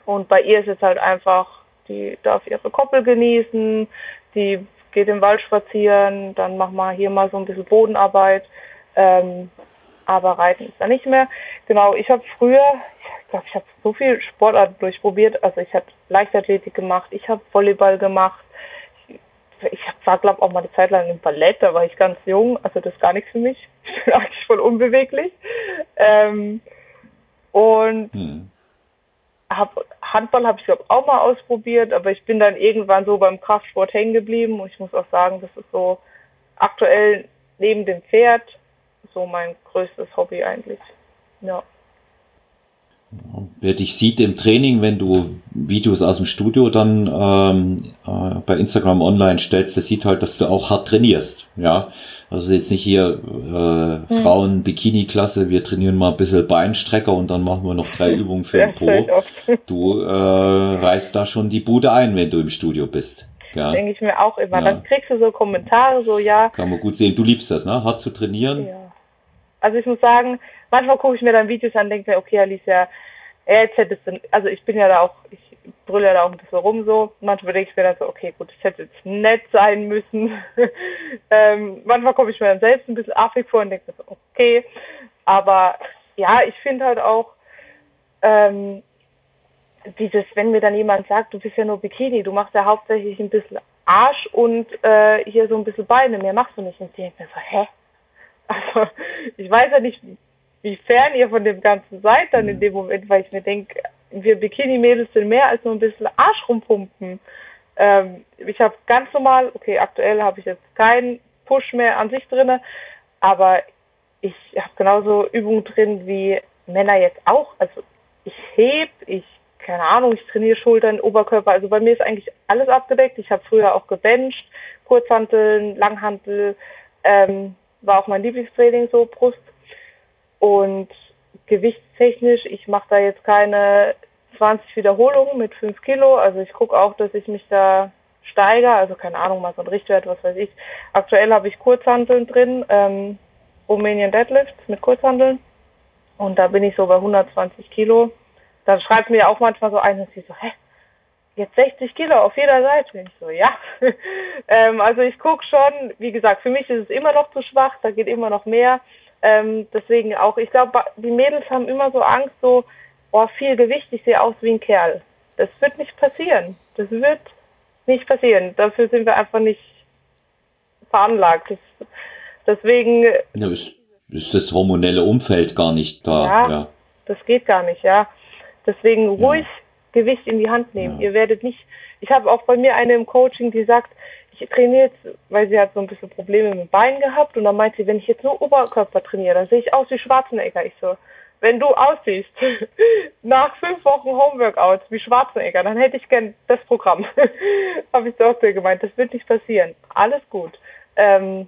und bei ihr ist es halt einfach, die darf ihre Koppel genießen, die geht im Wald spazieren, dann machen wir hier mal so ein bisschen Bodenarbeit. Ähm, aber Reiten ist da nicht mehr. Genau, ich habe früher, glaube, ich habe so viel Sportarten durchprobiert. Also ich habe Leichtathletik gemacht, ich habe Volleyball gemacht. Ich, ich war, glaube auch mal eine Zeit lang im Ballett, da war ich ganz jung. Also das ist gar nichts für mich. Ich bin eigentlich voll unbeweglich. Ähm, und hm. hab, Handball habe ich, glaube auch mal ausprobiert, aber ich bin dann irgendwann so beim Kraftsport hängen geblieben. Und ich muss auch sagen, das ist so aktuell neben dem Pferd so mein größtes Hobby eigentlich. Ja. Wer dich sieht im Training, wenn du Videos aus dem Studio dann ähm, äh, bei Instagram online stellst, der sieht halt, dass du auch hart trainierst. Ja, also jetzt nicht hier äh, hm. Frauen-Bikini-Klasse, wir trainieren mal ein bisschen Beinstrecker und dann machen wir noch drei Übungen für den Po. Du äh, reißt da schon die Bude ein, wenn du im Studio bist. Ja. Denke ich mir auch immer. Ja. Dann kriegst du so Kommentare, so ja. Kann man gut sehen. Du liebst das, ne? Hart zu trainieren. Ja. Also ich muss sagen, manchmal gucke ich mir dann Videos an und denke mir, okay, Alicia, jetzt hättest du, also ich bin ja da auch, ich brülle ja da auch ein bisschen rum so. Manchmal denke ich mir dann so, okay, gut, ich hätte jetzt nett sein müssen. ähm, manchmal komme ich mir dann selbst ein bisschen affig vor und denke mir so, okay. Aber ja, ich finde halt auch, ähm, dieses, wenn mir dann jemand sagt, du bist ja nur Bikini, du machst ja hauptsächlich ein bisschen Arsch und äh, hier so ein bisschen Beine, mehr machst du nicht. Und ich denke mir so, hä? Also ich weiß ja nicht, wie fern ihr von dem Ganzen seid dann in mhm. dem Moment, weil ich mir denke, wir Bikini-Mädels sind mehr als nur ein bisschen Arsch rumpumpen. Ähm, ich habe ganz normal, okay, aktuell habe ich jetzt keinen Push mehr an sich drinne, aber ich habe genauso Übungen drin wie Männer jetzt auch. Also ich heb, ich keine Ahnung, ich trainiere Schultern, Oberkörper. Also bei mir ist eigentlich alles abgedeckt. Ich habe früher auch gebencht, Kurzhanteln, Langhantel. Ähm, war auch mein Lieblingstraining so, Brust. Und gewichtstechnisch, ich mache da jetzt keine 20 Wiederholungen mit 5 Kilo. Also ich gucke auch, dass ich mich da steigere. Also keine Ahnung, mal so ein Richtwert, was weiß ich. Aktuell habe ich Kurzhanteln drin, ähm, Romanian Deadlifts mit Kurzhanteln. Und da bin ich so bei 120 Kilo. Da schreibt mir auch manchmal so ein, und sie so, hä, jetzt 60 Kilo auf jeder Seite. Und ich so, ja. ähm, also ich gucke schon, wie gesagt, für mich ist es immer noch zu schwach, da geht immer noch mehr. Ähm, deswegen auch, ich glaube, die Mädels haben immer so Angst, so, oh, viel Gewicht, ich sehe aus wie ein Kerl. Das wird nicht passieren. Das wird nicht passieren. Dafür sind wir einfach nicht veranlagt. Das, deswegen. Ja, ist, ist das hormonelle Umfeld gar nicht da. Ja, ja, das geht gar nicht, ja. Deswegen ruhig Gewicht in die Hand nehmen. Ja. Ihr werdet nicht, ich habe auch bei mir eine im Coaching, die sagt, trainiere jetzt, weil sie hat so ein bisschen Probleme mit dem Bein gehabt und dann meint sie, wenn ich jetzt nur Oberkörper trainiere, dann sehe ich aus wie Schwarzenegger. Ich so, wenn du aussiehst nach fünf Wochen Homeworkouts wie Schwarzenegger, dann hätte ich gern das Programm. habe ich doch gemeint, das wird nicht passieren. Alles gut. Ähm,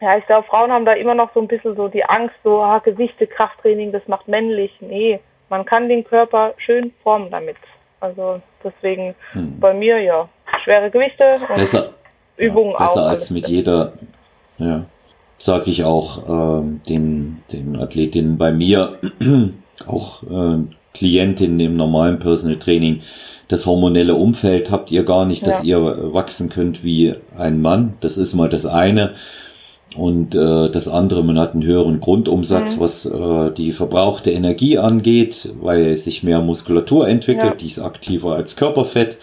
ja, ich glaube, Frauen haben da immer noch so ein bisschen so die Angst, so ah, Gewichte, Krafttraining, das macht männlich. Nee, man kann den Körper schön formen damit. Also deswegen hm. bei mir ja schwere Gewichte und besser, Übungen ja, besser auch. Besser als mit jeder, ja, sage ich auch ähm, den, den Athletinnen bei mir, auch äh, Klientinnen im normalen Personal Training, das hormonelle Umfeld habt ihr gar nicht, dass ja. ihr wachsen könnt wie ein Mann. Das ist mal das eine. Und äh, das andere, man hat einen höheren Grundumsatz, mhm. was äh, die verbrauchte Energie angeht, weil sich mehr Muskulatur entwickelt, ja. die ist aktiver als Körperfett.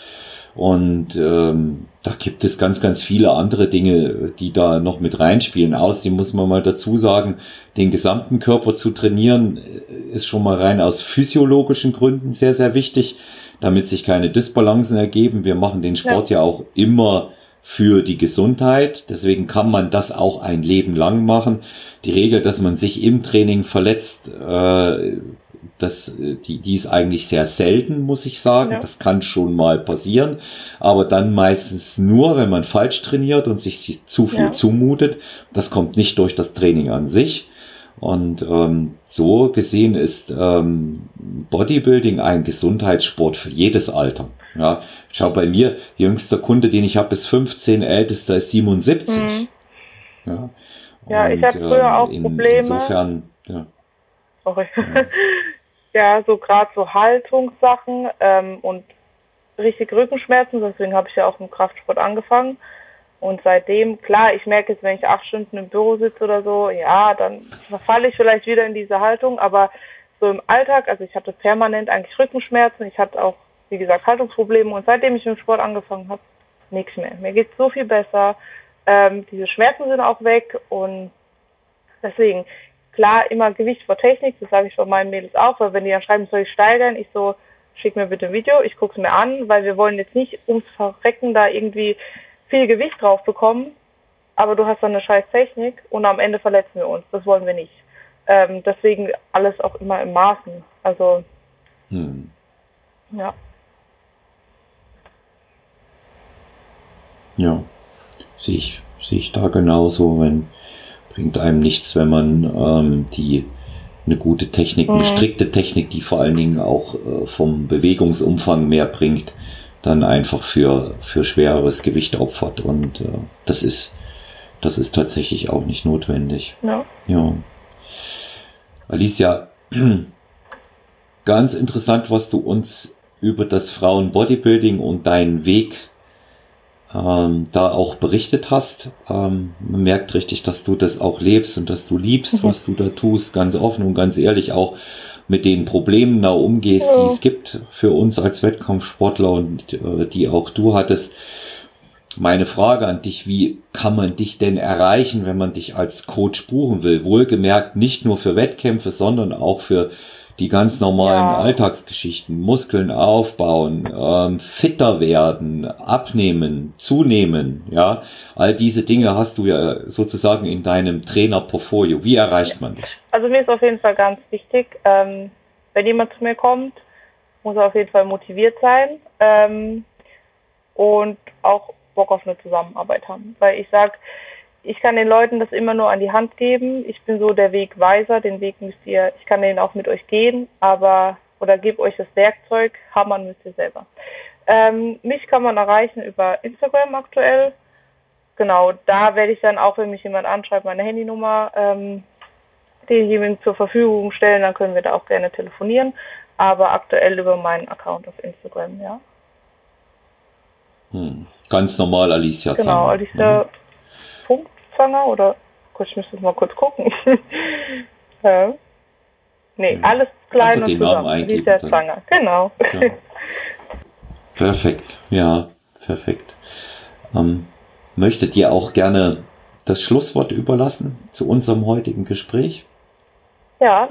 Und ähm, da gibt es ganz, ganz viele andere Dinge, die da noch mit reinspielen. Außerdem muss man mal dazu sagen, den gesamten Körper zu trainieren, äh, ist schon mal rein aus physiologischen Gründen sehr, sehr wichtig, damit sich keine Disbalancen ergeben. Wir machen den Sport ja, ja auch immer für die Gesundheit. Deswegen kann man das auch ein Leben lang machen. Die Regel, dass man sich im Training verletzt, äh, das, die, die ist eigentlich sehr selten, muss ich sagen. Ja. Das kann schon mal passieren. Aber dann meistens nur, wenn man falsch trainiert und sich zu viel ja. zumutet. Das kommt nicht durch das Training an sich. Und ähm, so gesehen ist ähm, Bodybuilding ein Gesundheitssport für jedes Alter. Ja, schau bei mir, jüngster Kunde, den ich habe, ist 15, ältester ist 77. Mhm. Ja, ja und, ich habe früher ähm, auch in, Probleme. Insofern, ja. Sorry. Ja, ja so gerade so Haltungssachen ähm, und richtig Rückenschmerzen, deswegen habe ich ja auch im Kraftsport angefangen. Und seitdem, klar, ich merke jetzt, wenn ich acht Stunden im Büro sitze oder so, ja, dann verfalle ich vielleicht wieder in diese Haltung, aber so im Alltag, also ich hatte permanent eigentlich Rückenschmerzen, ich hatte auch wie gesagt, Haltungsprobleme und seitdem ich dem Sport angefangen habe, nichts mehr. Mir geht so viel besser. Ähm, diese Schmerzen sind auch weg und deswegen, klar, immer Gewicht vor Technik, das sage ich von meinen Mädels auch, weil wenn die dann schreiben, soll ich steigern, ich so, schick mir bitte ein Video, ich gucke es mir an, weil wir wollen jetzt nicht ums Verrecken da irgendwie viel Gewicht drauf bekommen, aber du hast dann eine scheiß Technik und am Ende verletzen wir uns. Das wollen wir nicht. Ähm, deswegen alles auch immer im Maßen. Also, hm. ja. Ja, sehe ich, sehe ich da genauso. Wenn, bringt einem nichts, wenn man ähm, die eine gute Technik, eine mhm. strikte Technik, die vor allen Dingen auch äh, vom Bewegungsumfang mehr bringt, dann einfach für, für schwereres Gewicht opfert. Und äh, das ist, das ist tatsächlich auch nicht notwendig. Ja. ja. Alicia, ganz interessant, was du uns über das Frauen-Bodybuilding und deinen Weg ähm, da auch berichtet hast. Ähm, man merkt richtig, dass du das auch lebst und dass du liebst, mhm. was du da tust, ganz offen und ganz ehrlich auch mit den Problemen da umgehst, ja. die es gibt für uns als Wettkampfsportler und äh, die auch du hattest. Meine Frage an dich, wie kann man dich denn erreichen, wenn man dich als Coach buchen will? Wohlgemerkt nicht nur für Wettkämpfe, sondern auch für die ganz normalen ja. Alltagsgeschichten, Muskeln aufbauen, ähm, fitter werden, abnehmen, zunehmen, ja, all diese Dinge hast du ja sozusagen in deinem Trainerportfolio. Wie erreicht man dich? Also mir ist auf jeden Fall ganz wichtig, ähm, wenn jemand zu mir kommt, muss er auf jeden Fall motiviert sein ähm, und auch Bock auf eine Zusammenarbeit haben, weil ich sag ich kann den Leuten das immer nur an die Hand geben. Ich bin so der Wegweiser, den Weg müsst ihr, ich kann den auch mit euch gehen, aber oder gebe euch das Werkzeug, hammern müsst ihr selber. Ähm, mich kann man erreichen über Instagram aktuell. Genau, da werde ich dann auch, wenn mich jemand anschreibt, meine Handynummer, ähm, ihm zur Verfügung stellen, dann können wir da auch gerne telefonieren. Aber aktuell über meinen Account auf Instagram, ja. Hm. Ganz normal Alicia Genau. Alicia. Mhm. Punktzanger oder ich müsste mal kurz gucken. ja. Nee, hm. alles klein und zusammen. Alicia Zanger, genau. Ja. Perfekt, ja, perfekt. Ähm, möchtet ihr auch gerne das Schlusswort überlassen zu unserem heutigen Gespräch? Ja,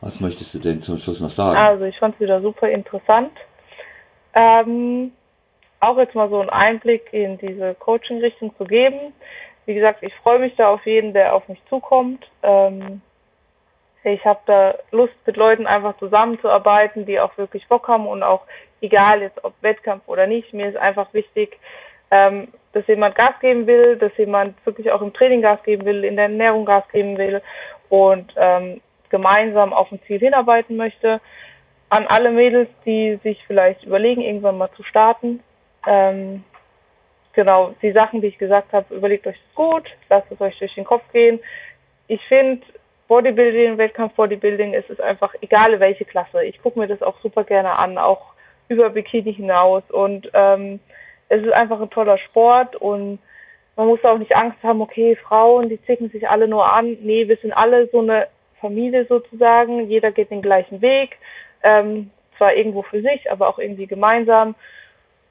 Was möchtest du denn zum Schluss noch sagen? Also ich fand es wieder super interessant. Ähm, auch jetzt mal so einen Einblick in diese Coaching-Richtung zu geben. Wie gesagt, ich freue mich da auf jeden, der auf mich zukommt. Ähm, ich habe da Lust, mit Leuten einfach zusammenzuarbeiten, die auch wirklich Bock haben und auch egal jetzt ob Wettkampf oder nicht, mir ist einfach wichtig, ähm, dass jemand Gas geben will, dass jemand wirklich auch im Training Gas geben will, in der Ernährung Gas geben will und ähm, gemeinsam auf ein Ziel hinarbeiten möchte. An alle Mädels, die sich vielleicht überlegen, irgendwann mal zu starten. Ähm, genau, die Sachen, die ich gesagt habe, überlegt euch gut, lasst es euch durch den Kopf gehen. Ich finde, Bodybuilding, Wettkampf Bodybuilding, es ist einfach egal welche Klasse. Ich gucke mir das auch super gerne an, auch über Bikini hinaus und ähm, es ist einfach ein toller Sport und man muss auch nicht Angst haben, okay, Frauen, die zicken sich alle nur an. Nee, wir sind alle so eine Familie sozusagen. Jeder geht den gleichen Weg. Ähm, zwar irgendwo für sich, aber auch irgendwie gemeinsam.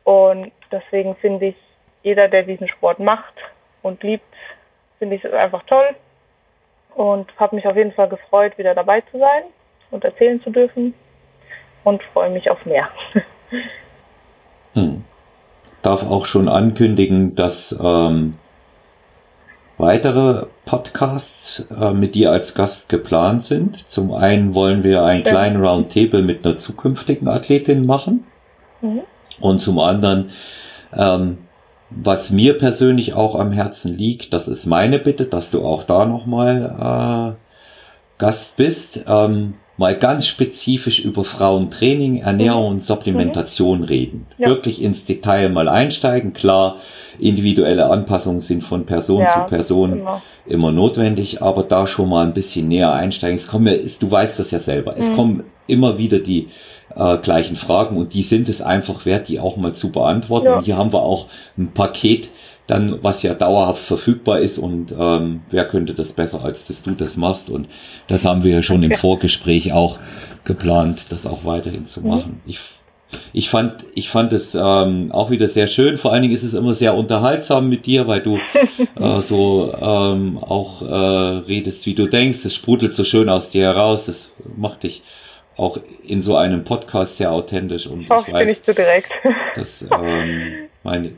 Und deswegen finde ich, jeder, der diesen Sport macht und liebt, finde ich es einfach toll. Und habe mich auf jeden Fall gefreut, wieder dabei zu sein und erzählen zu dürfen. Und freue mich auf mehr. Hm. Darf auch schon ankündigen, dass ähm, weitere Podcasts äh, mit dir als Gast geplant sind. Zum einen wollen wir einen ja. kleinen Roundtable mit einer zukünftigen Athletin machen. Mhm. Und zum anderen, ähm, was mir persönlich auch am Herzen liegt, das ist meine Bitte, dass du auch da nochmal äh, Gast bist. Ähm, mal ganz spezifisch über Frauentraining, Ernährung mhm. und Supplementation mhm. reden. Ja. Wirklich ins Detail mal einsteigen. Klar, individuelle Anpassungen sind von Person ja, zu Person immer. immer. notwendig, aber da schon mal ein bisschen näher einsteigen. Es kommen ja, du weißt das ja selber, es mhm. kommen immer wieder die äh, gleichen Fragen und die sind es einfach wert, die auch mal zu beantworten. Ja. Und hier haben wir auch ein Paket, dann, was ja dauerhaft verfügbar ist und ähm, wer könnte das besser, als dass du das machst und das haben wir ja schon im Vorgespräch auch geplant, das auch weiterhin zu mhm. machen. Mhm. Ich, ich fand, ich fand es ähm, auch wieder sehr schön. Vor allen Dingen ist es immer sehr unterhaltsam mit dir, weil du äh, so ähm, auch äh, redest, wie du denkst. Es sprudelt so schön aus dir heraus. Das macht dich auch in so einem Podcast sehr authentisch und ich, ich weiß, bin ich zu direkt. dass ähm, meine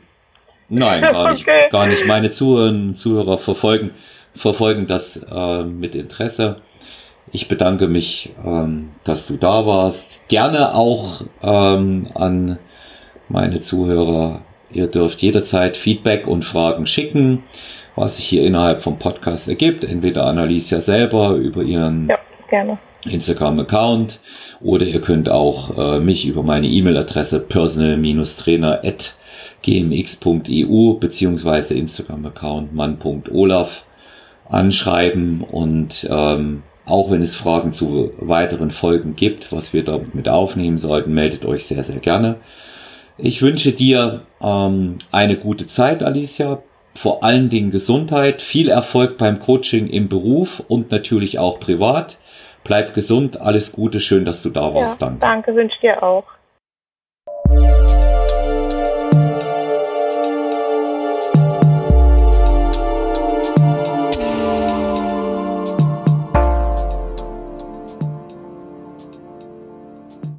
Nein, gar nicht. Okay. Gar nicht. Meine Zuhörer, Zuhörer verfolgen, verfolgen das äh, mit Interesse. Ich bedanke mich, ähm, dass du da warst. Gerne auch ähm, an meine Zuhörer. Ihr dürft jederzeit Feedback und Fragen schicken, was sich hier innerhalb vom Podcast ergibt. Entweder Annalisa selber über ihren ja, Instagram-Account oder ihr könnt auch äh, mich über meine E-Mail-Adresse personal-trainer@ gmx.eu beziehungsweise Instagram-Account mann.olaf anschreiben und ähm, auch wenn es Fragen zu weiteren Folgen gibt, was wir damit mit aufnehmen sollten, meldet euch sehr, sehr gerne. Ich wünsche dir ähm, eine gute Zeit, Alicia. Vor allen Dingen Gesundheit, viel Erfolg beim Coaching im Beruf und natürlich auch privat. Bleib gesund, alles Gute, schön, dass du da warst. Ja, danke. Danke, wünsche dir auch.